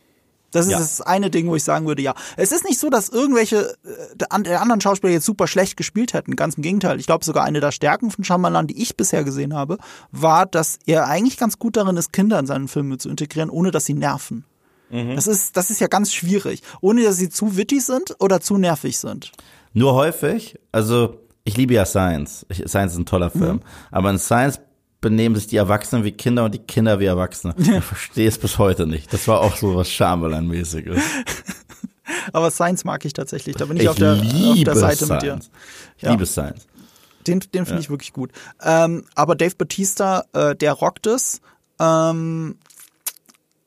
Das ist Ja. das eine Ding, wo ich sagen würde, ja. Es ist nicht so, dass irgendwelche äh, der anderen Schauspieler jetzt super schlecht gespielt hätten. Ganz im Gegenteil. Ich glaube sogar eine der Stärken von Shyamalan, die ich bisher gesehen habe, war, dass er eigentlich ganz gut darin ist, Kinder in seinen Filmen zu integrieren, ohne dass sie nerven. Das ist, das ist ja ganz schwierig. Ohne dass sie zu wittig sind oder zu nervig sind. Nur häufig, also ich liebe ja Science. Science ist ein toller Film. Aber in Science benehmen sich die Erwachsenen wie Kinder und die Kinder wie Erwachsene. Ich verstehe es bis heute nicht. Das war auch so was Shyamalan-mäßiges. Aber Science mag ich tatsächlich. Da bin ich, Ich auf, der, auf der Seite mit dir. Science. Ich Ja. liebe Science. Den, den finde ich wirklich gut. Ähm, aber Dave Batista, äh, der rockt es. Ähm,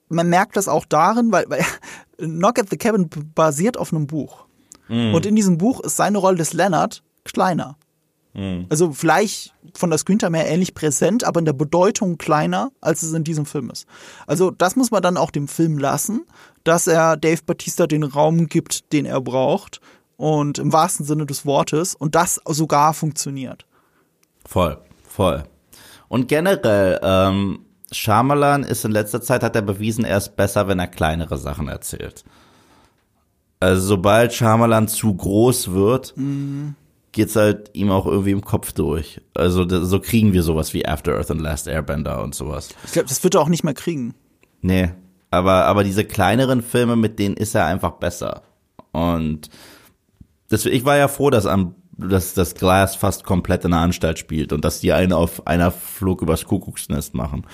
man merkt das auch darin, weil, weil Knock at the Cabin basiert auf einem Buch. Und in diesem Buch ist seine Rolle des Leonard kleiner. Also vielleicht von der Screentime her ähnlich präsent, aber in der Bedeutung kleiner, als es in diesem Film ist. Also das muss man dann auch dem Film lassen, dass er Dave Batista den Raum gibt, den er braucht. Und im wahrsten Sinne des Wortes. Und das sogar funktioniert. Voll, voll. Und generell, ähm, Shyamalan ist in letzter Zeit, hat er bewiesen, er ist besser, wenn er kleinere Sachen erzählt. Also sobald Shyamalan zu groß wird, geht's halt ihm auch irgendwie im Kopf durch. Also da- so kriegen wir sowas wie After Earth and Last Airbender und sowas. Ich glaube, das wird er auch nicht mehr kriegen. Nee, aber, aber diese kleineren Filme, mit denen ist er einfach besser. Und das, ich war ja froh, dass, am, dass das Glass fast komplett in der Anstalt spielt und dass die einen auf einer Flug übers Kuckucksnest machen.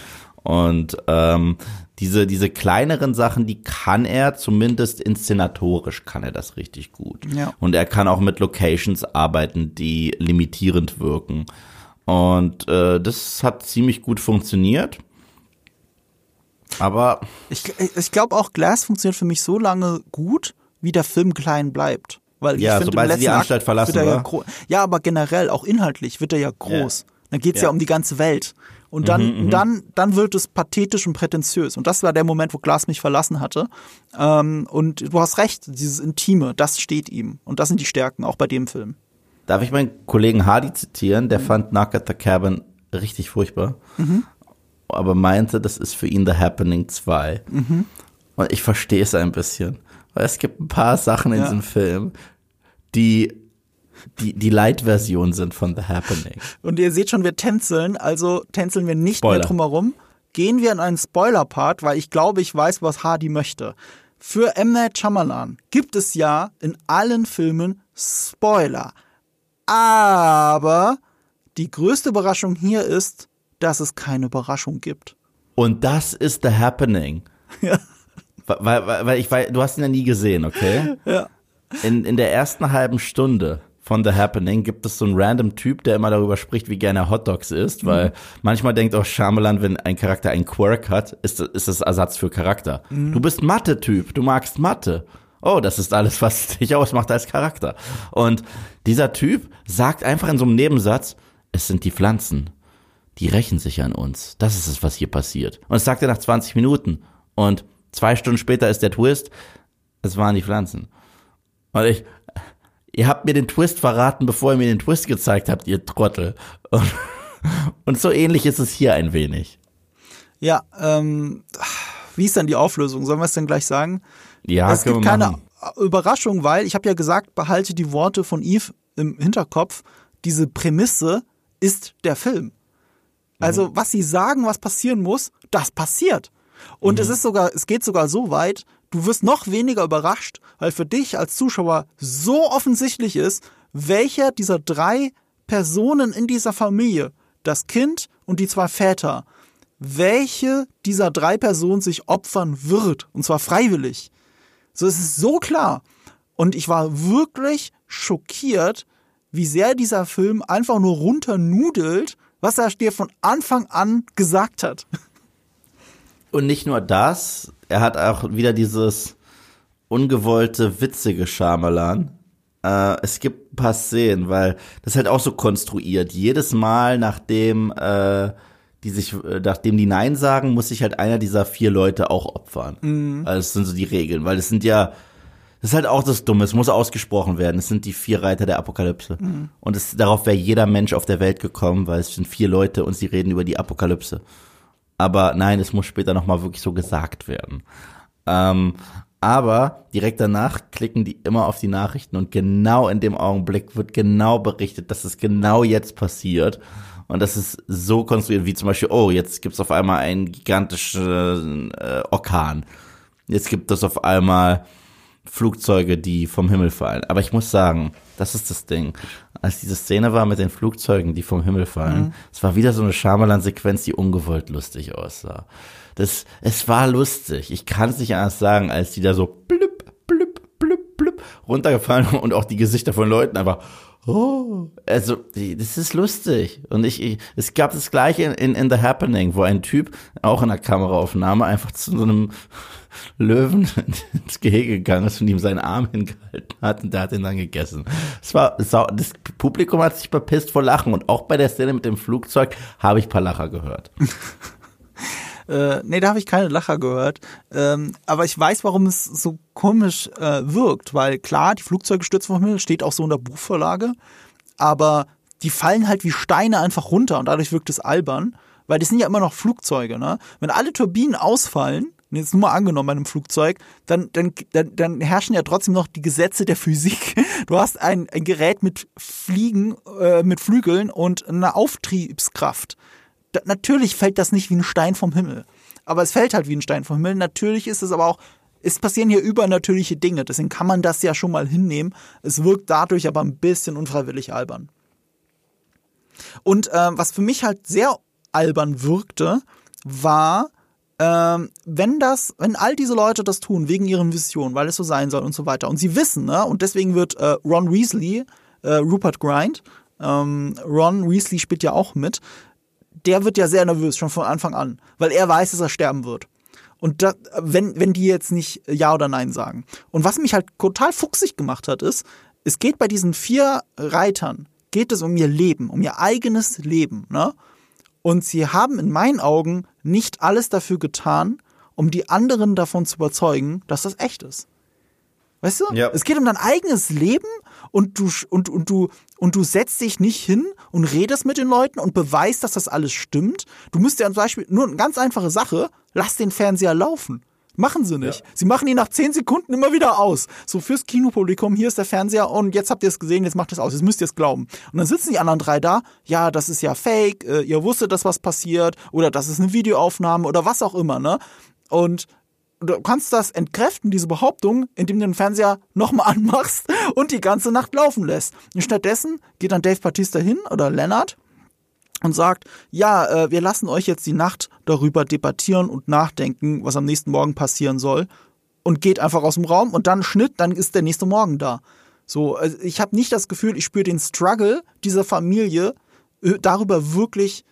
Und ähm, diese, diese kleineren Sachen, die kann er zumindest inszenatorisch kann er das richtig gut. Ja. Und er kann auch mit Locations arbeiten, die limitierend wirken. Und äh, das hat ziemlich gut funktioniert. Aber Ich, ich glaube auch, Glass funktioniert für mich so lange gut, wie der Film klein bleibt. Weil Ja, ich finde, sobald sie die Anstalt Akt verlassen, wird er ja, ja, aber generell, auch inhaltlich wird er ja groß. Dann geht's ja. Ja. um die ganze Welt. Und dann, dann, dann wird es pathetisch und prätentiös. Und das war der Moment, wo Glass mich verlassen hatte. Ähm, und du hast recht, dieses Intime, das steht ihm. Und das sind die Stärken, auch bei dem Film. Darf ich meinen Kollegen Hardy zitieren? Der fand Knock at the Cabin richtig furchtbar. Aber meinte, das ist für ihn The Happening 2. Und ich verstehe es ein bisschen. Weil es gibt ein paar Sachen in Ja. diesem Film, die die, die Light-Version sind von The Happening. Und ihr seht schon, wir tänzeln, also tänzeln wir nicht Spoiler. mehr drumherum. Gehen wir in einen Spoiler-Part, weil ich glaube, ich weiß, was Hardy möchte. Für M. Night Shyamalan gibt es ja in allen Filmen Spoiler. Aber die größte Überraschung hier ist, dass es keine Überraschung gibt. Und das ist The Happening. Ja. Weil, weil, weil ich weil, du hast ihn ja nie gesehen, okay? Ja. In, in der ersten halben Stunde von The Happening gibt es so einen random Typ, der immer darüber spricht, wie gerne er Hotdogs isst, weil mhm. manchmal denkt auch Shyamalan, wenn ein Charakter einen Quirk hat, ist, ist das Ersatz für Charakter. Mhm. Du bist Mathe-Typ, du magst Mathe. Oh, das ist alles, was dich ausmacht als Charakter. Und dieser Typ sagt einfach in so einem Nebensatz, es sind die Pflanzen. Die rächen sich an uns. Das ist es, was hier passiert. Und das sagt er nach 20 Minuten. Und zwei Stunden später ist der Twist, es waren die Pflanzen. Und ich, ihr habt mir den Twist verraten, bevor ihr mir den Twist gezeigt habt, ihr Trottel. Und, und so ähnlich ist es hier ein wenig. Ja, ähm, wie ist dann die Auflösung? Sollen wir es denn gleich sagen? Ja, es gibt keine Überraschung, weil ich habe ja gesagt, behalte die Worte von Eve im Hinterkopf. Diese Prämisse ist der Film. Also, mhm. was sie sagen, was passieren muss, das passiert. Und mhm. es ist sogar, es geht sogar so weit, du wirst noch weniger überrascht, weil für dich als Zuschauer so offensichtlich ist, welcher dieser drei Personen in dieser Familie, das Kind und die zwei Väter, welche dieser drei Personen sich opfern wird. Und zwar freiwillig. So, es ist so klar. Und ich war wirklich schockiert, wie sehr dieser Film einfach nur runternudelt, was er dir von Anfang an gesagt hat. Und nicht nur das, er hat auch wieder dieses ungewollte, witzige Schamelan. Äh, es gibt ein paar Szenen, weil das ist halt auch so konstruiert. Jedes Mal, nachdem äh, die sich, äh, nachdem die Nein sagen, muss sich halt einer dieser vier Leute auch opfern. Mhm. Also das sind so die Regeln, weil es sind ja, das ist halt auch das Dumme, es muss ausgesprochen werden. Es sind die vier Reiter der Apokalypse. Mhm. Und es, darauf wäre jeder Mensch auf der Welt gekommen, weil es sind vier Leute und sie reden über die Apokalypse. Aber nein, es muss später nochmal wirklich so gesagt werden. Ähm, aber direkt danach klicken die immer auf die Nachrichten und genau in dem Augenblick wird genau berichtet, dass es genau jetzt passiert. Und das ist so konstruiert, wie zum Beispiel, oh, jetzt gibt's auf einmal einen gigantischen äh, Orkan. Jetzt gibt es auf einmal Flugzeuge, die vom Himmel fallen. Aber ich muss sagen, das ist das Ding. Als diese Szene war mit den Flugzeugen, die vom Himmel fallen, mhm. es war wieder so eine Schamalan-Sequenz, die ungewollt lustig aussah. Das, es war lustig. Ich kann es nicht anders sagen, als die da so blüpp, blüpp, blüpp, blüpp runtergefallen und auch die Gesichter von Leuten einfach Oh, also das ist lustig. Und ich, ich es gab das gleiche in, in, in The Happening, wo ein Typ auch in der Kameraaufnahme einfach zu so einem Löwen ins Gehege gegangen ist und ihm seinen Arm hingehalten hat und der hat ihn dann gegessen. Es war, das Publikum hat sich bepisst vor Lachen und auch bei der Szene mit dem Flugzeug habe ich paar Lacher gehört. Äh, nee, da habe ich keine Lacher gehört. Ähm, aber ich weiß, warum es so komisch äh, wirkt, weil klar, die Flugzeuge stürzen vom Himmel, steht auch so in der Buchvorlage, aber die fallen halt wie Steine einfach runter und dadurch wirkt es albern, weil das sind ja immer noch Flugzeuge, ne? Wenn alle Turbinen ausfallen, jetzt nur mal angenommen bei einem Flugzeug, dann, dann, dann, dann herrschen ja trotzdem noch die Gesetze der Physik. Du hast ein, ein Gerät mit Fliegen, äh, mit Flügeln und einer Auftriebskraft natürlich fällt das nicht wie ein Stein vom Himmel. Aber es fällt halt wie ein Stein vom Himmel. Natürlich ist es aber auch, es passieren hier übernatürliche Dinge. Deswegen kann man das ja schon mal hinnehmen. Es wirkt dadurch aber ein bisschen unfreiwillig albern. Und äh, was für mich halt sehr albern wirkte, war, ähm, wenn das, wenn all diese Leute das tun wegen ihren Visionen, weil es so sein soll und so weiter, und sie wissen, ne, und deswegen wird äh, Ron Weasley, äh, Rupert Grind, ähm, Ron Weasley spielt ja auch mit, der wird ja sehr nervös schon von Anfang an, weil er weiß, dass er sterben wird. Und da, wenn, wenn die jetzt nicht Ja oder Nein sagen. Und was mich halt total fuchsig gemacht hat, ist, es geht bei diesen vier Reitern, geht es um ihr Leben, um ihr eigenes Leben, ne? Und sie haben in meinen Augen nicht alles dafür getan, um die anderen davon zu überzeugen, dass das echt ist. Weißt du? Ja. Es geht um dein eigenes Leben und du, und, und, du, und du setzt dich nicht hin und redest mit den Leuten und beweist, dass das alles stimmt. Du müsst ja zum Beispiel, nur eine ganz einfache Sache, lass den Fernseher laufen. Machen sie nicht. Ja. Sie machen ihn nach zehn Sekunden immer wieder aus. So fürs Kinopublikum, hier ist der Fernseher und jetzt habt ihr es gesehen, jetzt macht es aus, jetzt müsst ihr es glauben. Und dann sitzen die anderen drei da, ja, das ist ja fake, äh, ihr wusstet, dass was passiert oder das ist eine Videoaufnahme oder was auch immer, ne? Und du kannst das entkräften, diese Behauptung, indem du den Fernseher nochmal anmachst und die ganze Nacht laufen lässt. Und stattdessen geht dann Dave Batista hin oder Leonard und sagt, ja, äh, wir lassen euch jetzt die Nacht darüber debattieren und nachdenken, was am nächsten Morgen passieren soll. und geht einfach aus dem Raum und dann Schnitt, dann ist der nächste Morgen da. So, also ich habe nicht das Gefühl, ich spüre den Struggle dieser Familie äh, darüber wirklich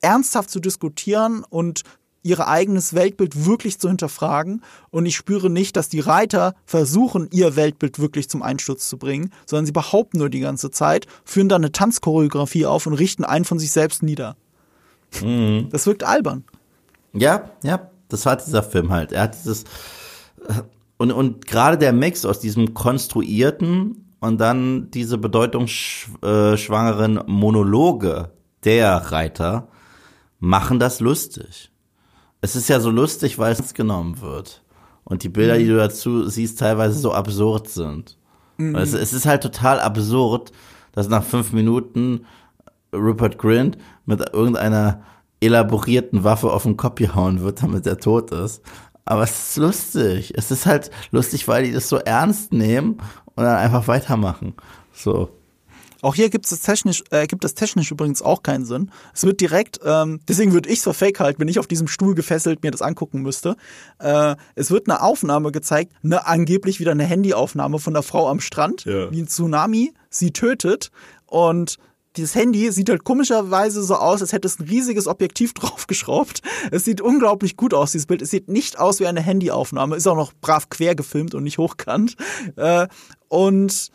ernsthaft zu diskutieren und ihr eigenes Weltbild wirklich zu hinterfragen. Und ich spüre nicht, dass die Reiter versuchen, ihr Weltbild wirklich zum Einsturz zu bringen, sondern sie behaupten nur die ganze Zeit, führen dann eine Tanzchoreografie auf und richten einen von sich selbst nieder. Mhm. Das wirkt albern. Ja, ja, das hat dieser Film halt. Er hat dieses und, und gerade der Mix aus diesem konstruierten und dann diese bedeutungsschwangeren Monologe der Reiter machen das lustig. Es ist ja so lustig, weil es genommen wird. Und die Bilder, mhm. die du dazu siehst, teilweise so absurd sind. Mhm. Es, es, ist halt total absurd, dass nach fünf Minuten Rupert Grint mit irgendeiner elaborierten Waffe auf den Kopf gehauen wird, damit er tot ist. Aber es ist lustig. Es ist halt lustig, weil die das so ernst nehmen und dann einfach weitermachen. So. Auch hier gibt es technisch, äh, gibt es technisch übrigens auch keinen Sinn. Es wird direkt, ähm, deswegen würde ich es für fake halten, wenn ich auf diesem Stuhl gefesselt mir das angucken müsste. Äh, es wird eine Aufnahme gezeigt, eine angeblich wieder eine Handyaufnahme von der Frau am Strand, ja. wie ein Tsunami sie tötet und dieses Handy sieht halt komischerweise so aus, als hätte es ein riesiges Objektiv draufgeschraubt. Es sieht unglaublich gut aus, dieses Bild. Es sieht nicht aus wie eine Handyaufnahme. Ist auch noch brav quer gefilmt und nicht hochkant. Äh, und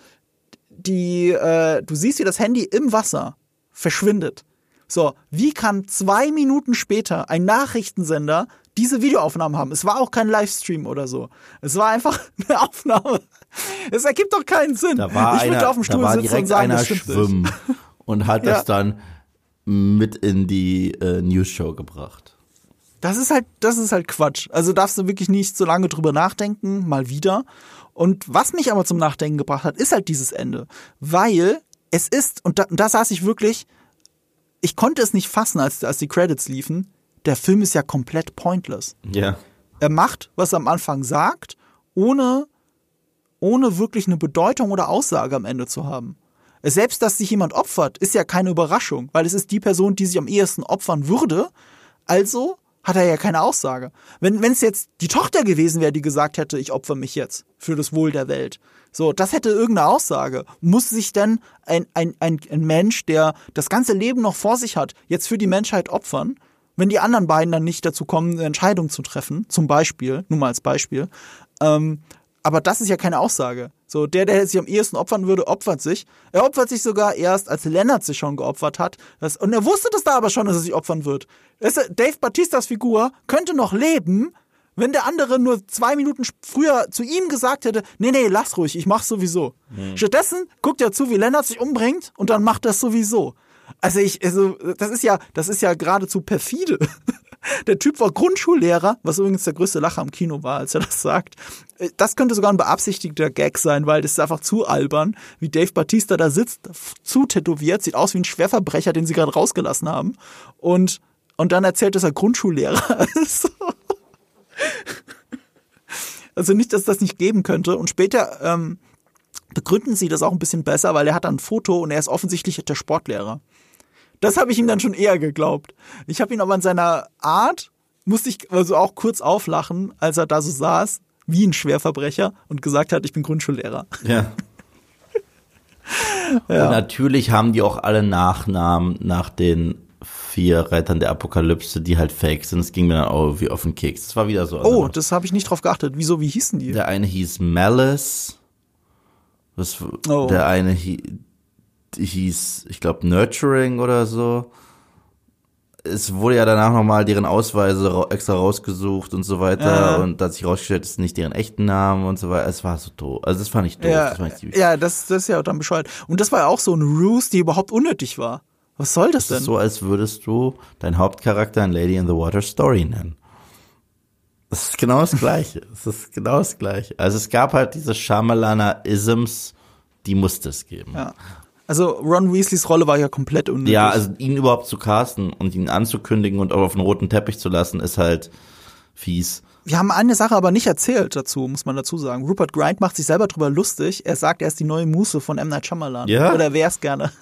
die, äh, du siehst, wie das Handy im Wasser verschwindet. So, wie kann zwei Minuten später ein Nachrichtensender diese Videoaufnahmen haben? Es war auch kein Livestream oder so. Es war einfach eine Aufnahme. Es ergibt doch keinen Sinn. Da war ich würde auf dem Stuhl sitzen und sagen, das stimmt schwimmen. Und hat ja. das dann mit in die äh, News-Show gebracht. Das ist halt, das ist halt Quatsch. Also darfst du wirklich nicht so lange drüber nachdenken, mal wieder. Und was mich aber zum Nachdenken gebracht hat, ist halt dieses Ende. Weil es ist, und da, da saß ich wirklich, ich konnte es nicht fassen, als, als die Credits liefen. Der Film ist ja komplett pointless. Ja. Er macht, was er am Anfang sagt, ohne, ohne wirklich eine Bedeutung oder Aussage am Ende zu haben. Selbst, dass sich jemand opfert, ist ja keine Überraschung, weil es ist die Person, die sich am ehesten opfern würde. Also hat er ja keine Aussage. Wenn es jetzt die Tochter gewesen wäre, die gesagt hätte, ich opfer mich jetzt für das Wohl der Welt. So, das hätte irgendeine Aussage. Muss sich denn ein, ein, ein, ein Mensch, der das ganze Leben noch vor sich hat, jetzt für die Menschheit opfern? Wenn die anderen beiden dann nicht dazu kommen, eine Entscheidung zu treffen, zum Beispiel, nur mal als Beispiel, ähm, aber das ist ja keine Aussage. So, der, der sich am ehesten opfern würde, opfert sich. Er opfert sich sogar erst, als Lennart sich schon geopfert hat. Das, und er wusste das da aber schon, dass er sich opfern wird. Dave Batistas Figur könnte noch leben, wenn der andere nur zwei Minuten früher zu ihm gesagt hätte, nee, nee, lass ruhig, ich mach's sowieso. Mhm. Stattdessen guckt er zu, wie Lennart sich umbringt und dann macht er es sowieso. Also ich, also, das ist ja, das ist ja geradezu perfide. Der Typ war Grundschullehrer, was übrigens der größte Lacher im Kino war, als er das sagt. Äh, das könnte sogar ein beabsichtigter Gag sein, weil das ist einfach zu albern, wie Dave Batista da sitzt, zu tätowiert, sieht aus wie ein Schwerverbrecher, den sie gerade rausgelassen haben. Und, und dann erzählt, dass er Grundschullehrer ist. also nicht, dass das nicht geben könnte. Und später ähm, begründen sie das auch ein bisschen besser, weil er hat dann ein Foto und er ist offensichtlich der Sportlehrer. Das habe ich ihm dann schon eher geglaubt. Ich habe ihn aber in seiner Art, musste ich also auch kurz auflachen, als er da so saß, wie ein Schwerverbrecher und gesagt hat, ich bin Grundschullehrer. Ja. ja. Und natürlich haben die auch alle Nachnamen nach den vier Reitern der Apokalypse, die halt fake sind. Es ging mir dann auch wie auf den Keks. Das war wieder so. Oh, das habe ich nicht drauf geachtet. Wieso, wie hießen die? Der eine hieß Malice. Das, oh. Der eine hieß hieß, ich glaube, Nurturing oder so. Es wurde ja danach nochmal deren Ausweise extra rausgesucht und so weiter. Ja. Und da hat sich rausgestellt, es ist nicht deren echten Namen und so weiter. Es war so doof. Also das fand ich doof. Ja, das fand ich ja das, das ist ja dann bescheuert. Und das war ja auch so ein Ruse, die überhaupt unnötig war. Was soll das, das denn? Ist so, als würdest du deinen Hauptcharakter in Lady in the Water Story nennen. Das ist genau das Gleiche. Es ist genau das Gleiche. Also es gab halt diese Shyamalan-Isms, die musste es geben. Ja. Also Ron Weasleys Rolle war ja komplett unnötig. Ja, also ihn überhaupt zu casten und ihn anzukündigen und auch auf den roten Teppich zu lassen, ist halt fies. Wir haben eine Sache aber nicht erzählt dazu, muss man dazu sagen. Rupert Grind macht sich selber drüber lustig. Er sagt, er ist die neue Muße von M. Night Shyamalan. Ja? Oder wer es gerne.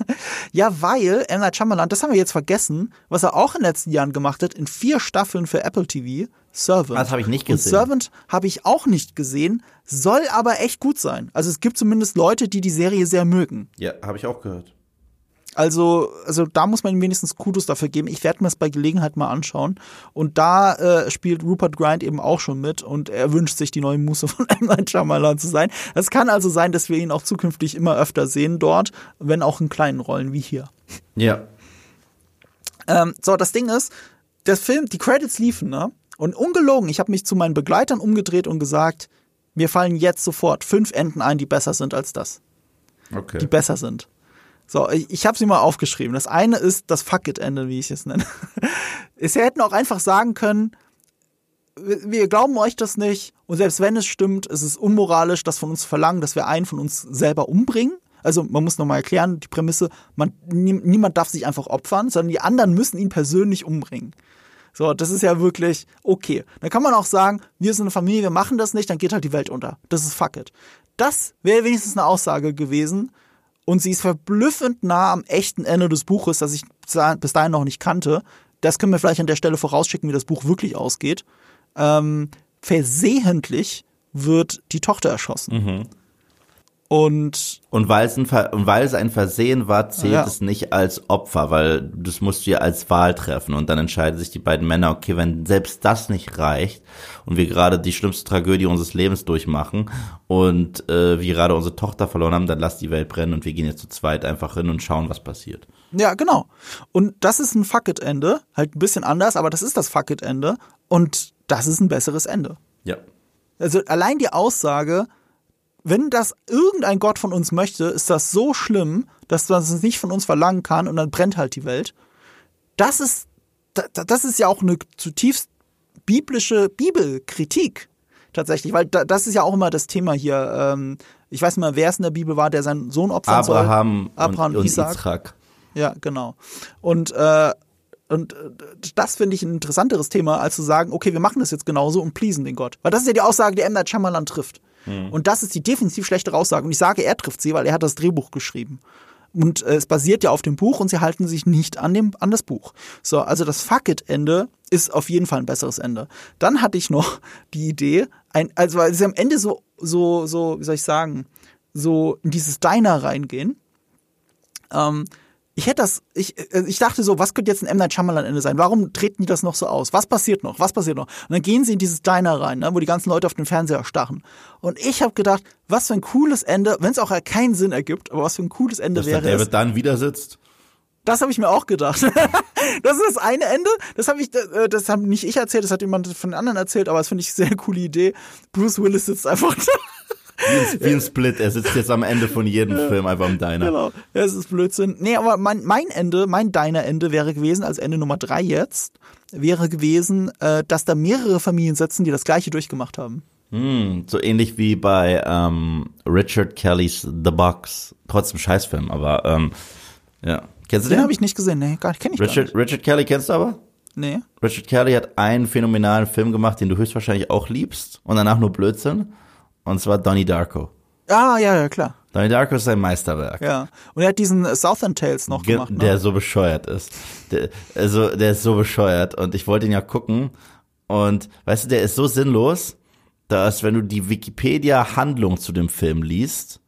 Ja, weil M. Night Shyamalan, das haben wir jetzt vergessen, was er auch in den letzten Jahren gemacht hat, in vier Staffeln für Apple TV, Servant. Das habe ich nicht Und gesehen. Servant habe ich auch nicht gesehen, soll aber echt gut sein. Also es gibt zumindest Leute, die die Serie sehr mögen. Ja, habe ich auch gehört. Also, also da muss man ihm wenigstens Kudos dafür geben. Ich werde mir das bei Gelegenheit mal anschauen. Und da äh, spielt Rupert Grint eben auch schon mit und er wünscht sich die neue Muße von M. Night Shyamalan zu sein. Es kann also sein, dass wir ihn auch zukünftig immer öfter sehen dort, wenn auch in kleinen Rollen wie hier. Ja. Ähm, so, das Ding ist, der Film, die Credits liefen, ne? Und ungelogen, ich habe mich zu meinen Begleitern umgedreht und gesagt, mir fallen jetzt sofort fünf Enden ein, die besser sind als das. Okay. Die besser sind. So, ich, ich habe sie mal aufgeschrieben. Das eine ist das Fuck it-Ende, wie ich es nenne. Sie hätten auch einfach sagen können, wir glauben euch das nicht und selbst wenn es stimmt, ist es unmoralisch, das von uns zu verlangen, dass wir einen von uns selber umbringen. Also man muss nochmal erklären, die Prämisse, man, nie, niemand darf sich einfach opfern, sondern die anderen müssen ihn persönlich umbringen. So, das ist ja wirklich okay. Dann kann man auch sagen, wir sind eine Familie, wir machen das nicht, dann geht halt die Welt unter. Das ist fuck it. Das wäre wenigstens eine Aussage gewesen. Und sie ist verblüffend nah am echten Ende des Buches, das ich bis dahin noch nicht kannte. Das können wir vielleicht an der Stelle vorausschicken, wie das Buch wirklich ausgeht. Ähm, versehentlich wird die Tochter erschossen. Und Und weil es ein, Ver und weil es ein Versehen war, zählt Ja. es nicht als Opfer, weil das musst du ja als Wahl treffen. Und dann entscheiden sich die beiden Männer, okay, wenn selbst das nicht reicht und wir gerade die schlimmste Tragödie unseres Lebens durchmachen und äh, wir gerade unsere Tochter verloren haben, dann lass die Welt brennen und wir gehen jetzt zu zweit einfach hin und schauen, was passiert. Ja, genau. Und das ist ein Fuck it-Ende. Halt ein bisschen anders, aber das ist das Fuck it-Ende. Und das ist ein besseres Ende. Ja. Also allein die Aussage, wenn das irgendein Gott von uns möchte, ist das so schlimm, dass man es nicht von uns verlangen kann und dann brennt halt die Welt. Das ist, da- da- das ist ja auch eine zutiefst biblische Bibelkritik. Tatsächlich, weil da, das ist ja auch immer das Thema hier. Ähm, ich weiß nicht mal, wer es in der Bibel war, der seinen Sohn opfern soll. Abraham, Abraham und, und Isaac. Isaac. Ja, genau. Und, äh, und äh, das finde ich ein interessanteres Thema, als zu sagen, okay, wir machen das jetzt genauso und pleasen den Gott. Weil das ist ja die Aussage, die M. Night Shyamalan trifft. Und das ist die definitiv schlechtere Aussage. Und ich sage, er trifft sie, weil er hat das Drehbuch geschrieben. Und äh, es basiert ja auf dem Buch und sie halten sich nicht an, dem, an das Buch. So, also das Fuck it-Ende ist auf jeden Fall ein besseres Ende. Dann hatte ich noch die Idee, ein, also weil sie am Ende so, so, so, wie soll ich sagen, so in dieses Diner reingehen. Ähm, ich hätte das, ich, äh, ich dachte so, was könnte jetzt ein M. Night Shyamalan Ende sein? Warum treten die das noch so aus? Was passiert noch? Was passiert noch? Und dann gehen sie in dieses Diner rein, ne, wo die ganzen Leute auf den Fernseher starren. Und ich habe gedacht, was für ein cooles Ende, wenn es auch keinen Sinn ergibt, aber was für ein cooles Ende Dass der wäre es. David dann wieder sitzt. Das habe ich mir auch gedacht. das ist das eine Ende. Das habe ich, äh, das habe nicht ich erzählt, das hat jemand von den anderen erzählt, aber das finde ich eine sehr coole Idee. Bruce Willis sitzt einfach da. Wie ein, Split. Er sitzt jetzt am Ende von jedem Film einfach im Diner. Genau. Ja, es ist Blödsinn. Nee, aber mein, mein Ende, mein Diner-Ende wäre gewesen, als Ende Nummer drei jetzt, wäre gewesen, äh, dass da mehrere Familien sitzen, die das gleiche durchgemacht haben. Hm, so ähnlich wie bei ähm, Richard Kellys The Box. Trotzdem Scheißfilm, aber ähm, ja. Kennst du Den den? habe ich nicht gesehen. Nee, gar, kenn ich Richard, nicht. Richard Kelly kennst du aber? Nee. Richard Kelly hat einen phänomenalen Film gemacht, den du höchstwahrscheinlich auch liebst und danach nur Blödsinn. Und zwar Donnie Darko. Ah, ja, ja, klar. Donnie Darko ist sein Meisterwerk. Ja. Und er hat diesen äh, Southern Tales noch Ge- gemacht. Ne? Der so bescheuert ist. Der, also, der ist so bescheuert und ich wollte ihn ja gucken und weißt du, der ist so sinnlos, dass wenn du die Wikipedia-Handlung zu dem Film liest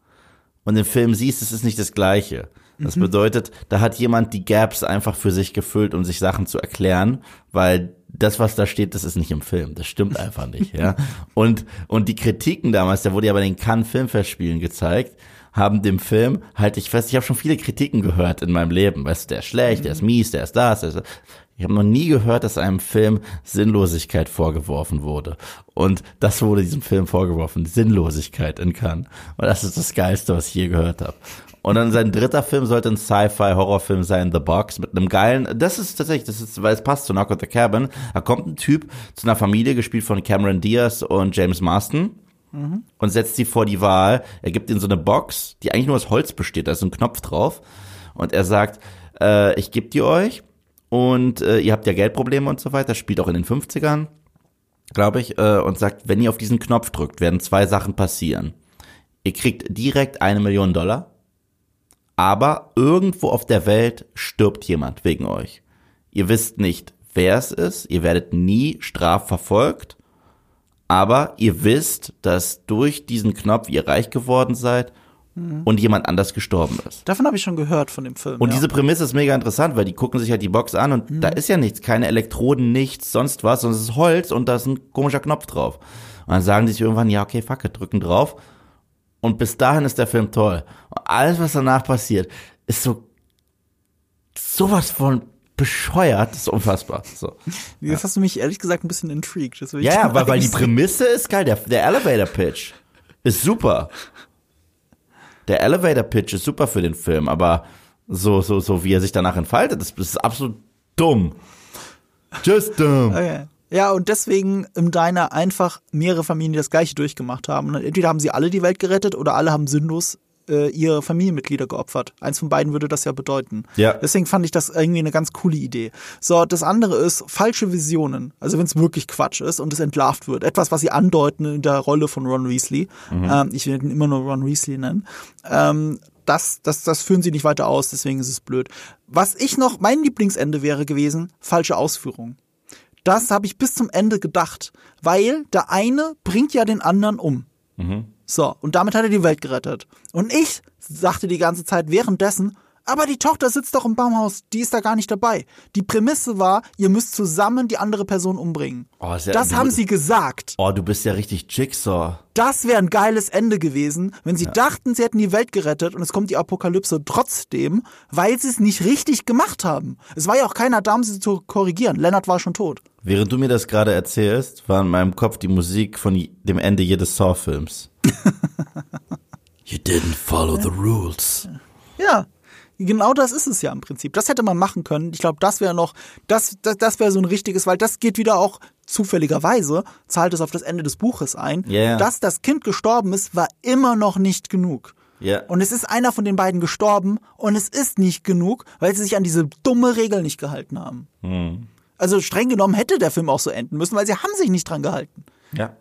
und den Film siehst, es ist nicht das Gleiche. Das bedeutet, da hat jemand die Gaps einfach für sich gefüllt, um sich Sachen zu erklären, weil das, was da steht, das ist nicht im Film. Das stimmt einfach nicht, ja. Und, und die Kritiken damals, der wurde ja bei den Cannes Filmfestspielen gezeigt, haben dem Film, halt ich fest, ich habe schon viele Kritiken gehört in meinem Leben. Weißt du, der ist schlecht, der ist mies, der ist das, der ist das. Ich habe noch nie gehört, dass einem Film Sinnlosigkeit vorgeworfen wurde. Und das wurde diesem Film vorgeworfen, Sinnlosigkeit in Cannes. Und das ist das Geilste, was ich je gehört habe. Und dann sein dritter Film sollte ein Sci-Fi-Horrorfilm sein, The Box, mit einem geilen, das ist tatsächlich, das ist, weil es passt zu Knock at the Cabin. Da kommt ein Typ zu einer Familie, gespielt von Cameron Diaz und James Marston und setzt sie vor die Wahl. Er gibt ihnen so eine Box, die eigentlich nur aus Holz besteht, da ist ein Knopf drauf. Und er sagt, äh, ich gebe die euch und äh, ihr habt ja Geldprobleme und so weiter, spielt auch in den 50ern, glaube ich, äh, und sagt, wenn ihr auf diesen Knopf drückt, werden zwei Sachen passieren. Ihr kriegt direkt eine Million Dollar, aber irgendwo auf der Welt stirbt jemand wegen euch. Ihr wisst nicht, wer es ist. Ihr werdet nie strafverfolgt. Aber ihr wisst, dass durch diesen Knopf ihr reich geworden seid und jemand anders gestorben ist. Davon habe ich schon gehört von dem Film. Und ja. diese Prämisse ist mega interessant, weil die gucken sich halt die Box an und da ist ja nichts, keine Elektroden, nichts, sonst was, sondern es ist Holz und da ist ein komischer Knopf drauf. Und dann sagen die sich irgendwann, ja, okay, fuck it, drücken drauf. Und bis dahin ist der Film toll. Und alles, was danach passiert, ist so sowas von bescheuert, ist unfassbar. So. Jetzt hast du mich ehrlich gesagt ein bisschen intrigued. Ja, ja, weil, weil die Prämisse ist geil, der, der Elevator Pitch ist super. Der Elevator Pitch ist super für den Film, aber so, so, so wie er sich danach entfaltet, das, das ist absolut dumm. Just dumm. Okay. Ja, und deswegen im Diner einfach mehrere Familien die das gleiche durchgemacht haben. Und entweder haben sie alle die Welt gerettet oder alle haben sinnlos äh, ihre Familienmitglieder geopfert. Eins von beiden würde das ja bedeuten. Ja. Deswegen fand ich das irgendwie eine ganz coole Idee. So, das andere ist falsche Visionen. Also wenn es wirklich Quatsch ist und es entlarvt wird. Etwas, was sie andeuten in der Rolle von Ron Weasley. Ähm, ich werde ihn immer nur Ron Weasley nennen. Ähm, das, das, das führen sie nicht weiter aus, deswegen ist es blöd. Was ich noch, mein Lieblingsende wäre gewesen, falsche Ausführung. Das habe ich bis zum Ende gedacht, weil der eine bringt ja den anderen um. So, und damit hat er die Welt gerettet. Und ich sagte die ganze Zeit währenddessen, aber die Tochter sitzt doch im Baumhaus, die ist da gar nicht dabei. Die Prämisse war, ihr müsst zusammen die andere Person umbringen. Oh, ja- das haben sie gesagt. Oh, du bist ja richtig Jigsaw. Das wäre ein geiles Ende gewesen, wenn sie dachten, sie hätten die Welt gerettet und es kommt die Apokalypse trotzdem, weil sie es nicht richtig gemacht haben. Es war ja auch keiner da, um sie zu korrigieren. Lennart war schon tot. Während du mir das gerade erzählst, war in meinem Kopf die Musik von dem Ende jedes Saw-Films. you didn't follow the rules. Ja, genau das ist es ja im Prinzip. Das hätte man machen können. Ich glaube, das wäre noch, das, das, das wäre so ein richtiges, weil das geht wieder auch zufälligerweise, zahlt es auf das Ende des Buches ein. Ja. Dass das Kind gestorben ist, war immer noch nicht genug. Ja. Und es ist einer von den beiden gestorben und es ist nicht genug, weil sie sich an diese dumme Regel nicht gehalten haben. Hm. Also streng genommen hätte der Film auch so enden müssen, weil sie haben sich nicht dran gehalten. Ja.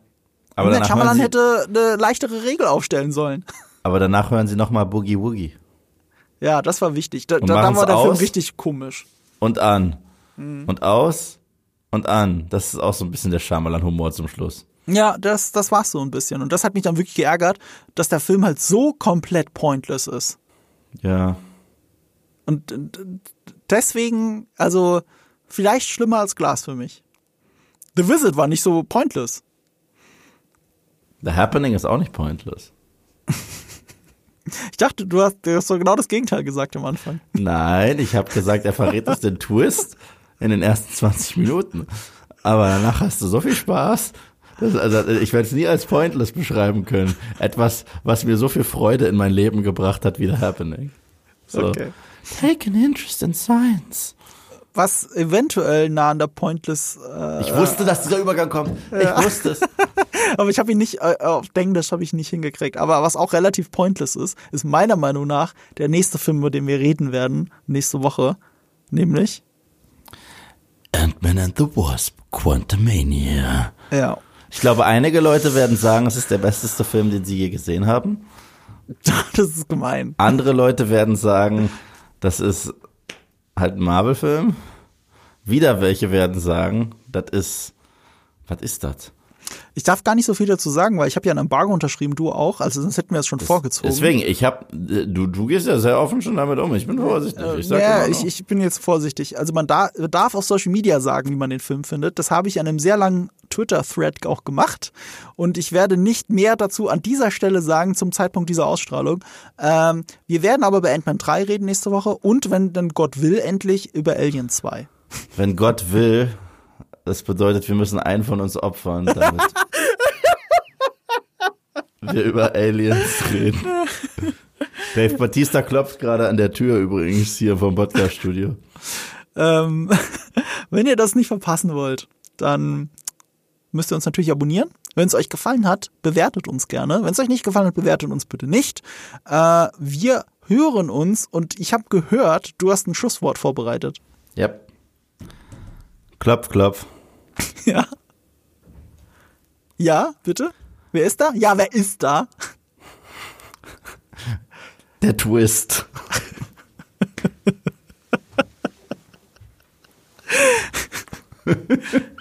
Aber Und der Shyamalan hätte eine leichtere Regel aufstellen sollen. aber danach hören sie nochmal Boogie Woogie. Ja, das war wichtig. Da, Und da, da machen's war der Film aus? richtig komisch. Und an. Hm. Und aus. Und an. Das ist auch so ein bisschen der Shyamalan-Humor zum Schluss. Ja, das, das war's so ein bisschen. Und das hat mich dann wirklich geärgert, dass der Film halt so komplett pointless ist. Ja. Und und deswegen, also, vielleicht schlimmer als Glas für mich. The Visit war nicht so pointless. The Happening ist auch nicht pointless. Ich dachte, du hast, du hast so genau das Gegenteil gesagt am Anfang. Nein, ich habe gesagt, er verrät uns den Twist in den ersten 20 Minuten. Aber danach hast du so viel Spaß. Das, also, ich werde es nie als pointless beschreiben können. Etwas, was mir so viel Freude in mein Leben gebracht hat wie The Happening. So. Okay. Take an interest in science. Was eventuell nah an der Pointless, äh, Ich wusste, dass dieser Übergang kommt. Ich wusste es. Aber ich habe ihn nicht, äh, auf Englisch habe ich nicht hingekriegt. Aber was auch relativ pointless ist, ist meiner Meinung nach der nächste Film, über den wir reden werden, nächste Woche. Nämlich, Ant-Man and the Wasp, Quantumania. ja, Ich glaube, einige Leute werden sagen, es ist der besteste Film, den sie je gesehen haben. das ist gemein. Andere Leute werden sagen, das ist halt ein Marvel-Film. Wieder welche werden sagen, das ist, was ist das? Ich darf gar nicht so viel dazu sagen, weil ich habe ja ein Embargo unterschrieben, du auch, also sonst hätten wir es schon vorgezogen. Deswegen, ich hab, du, du gehst ja sehr offen schon damit um. Ich bin vorsichtig. Ich sag ja, ich, ich bin jetzt vorsichtig. Also man da, darf auf Social Media sagen, wie man den Film findet. Das habe ich an einem sehr langen Twitter-Thread auch gemacht. Und ich werde nicht mehr dazu an dieser Stelle sagen zum Zeitpunkt dieser Ausstrahlung. Ähm, wir werden aber über Ant-Man 3 reden nächste Woche und wenn dann Gott will, endlich über Alien 2. Wenn Gott will, das bedeutet, wir müssen einen von uns opfern, damit wir über Aliens reden. Dave Batista klopft gerade an der Tür übrigens hier vom Podcast-Studio. Ähm, wenn ihr das nicht verpassen wollt, dann müsst ihr uns natürlich abonnieren. Wenn es euch gefallen hat, bewertet uns gerne. Wenn es euch nicht gefallen hat, bewertet uns bitte nicht. Äh, wir hören uns und ich habe gehört, du hast ein Schlusswort vorbereitet. Yep. Klopf, klopf. Ja. Ja, bitte? Wer ist da? Ja, wer ist da? Der Twist.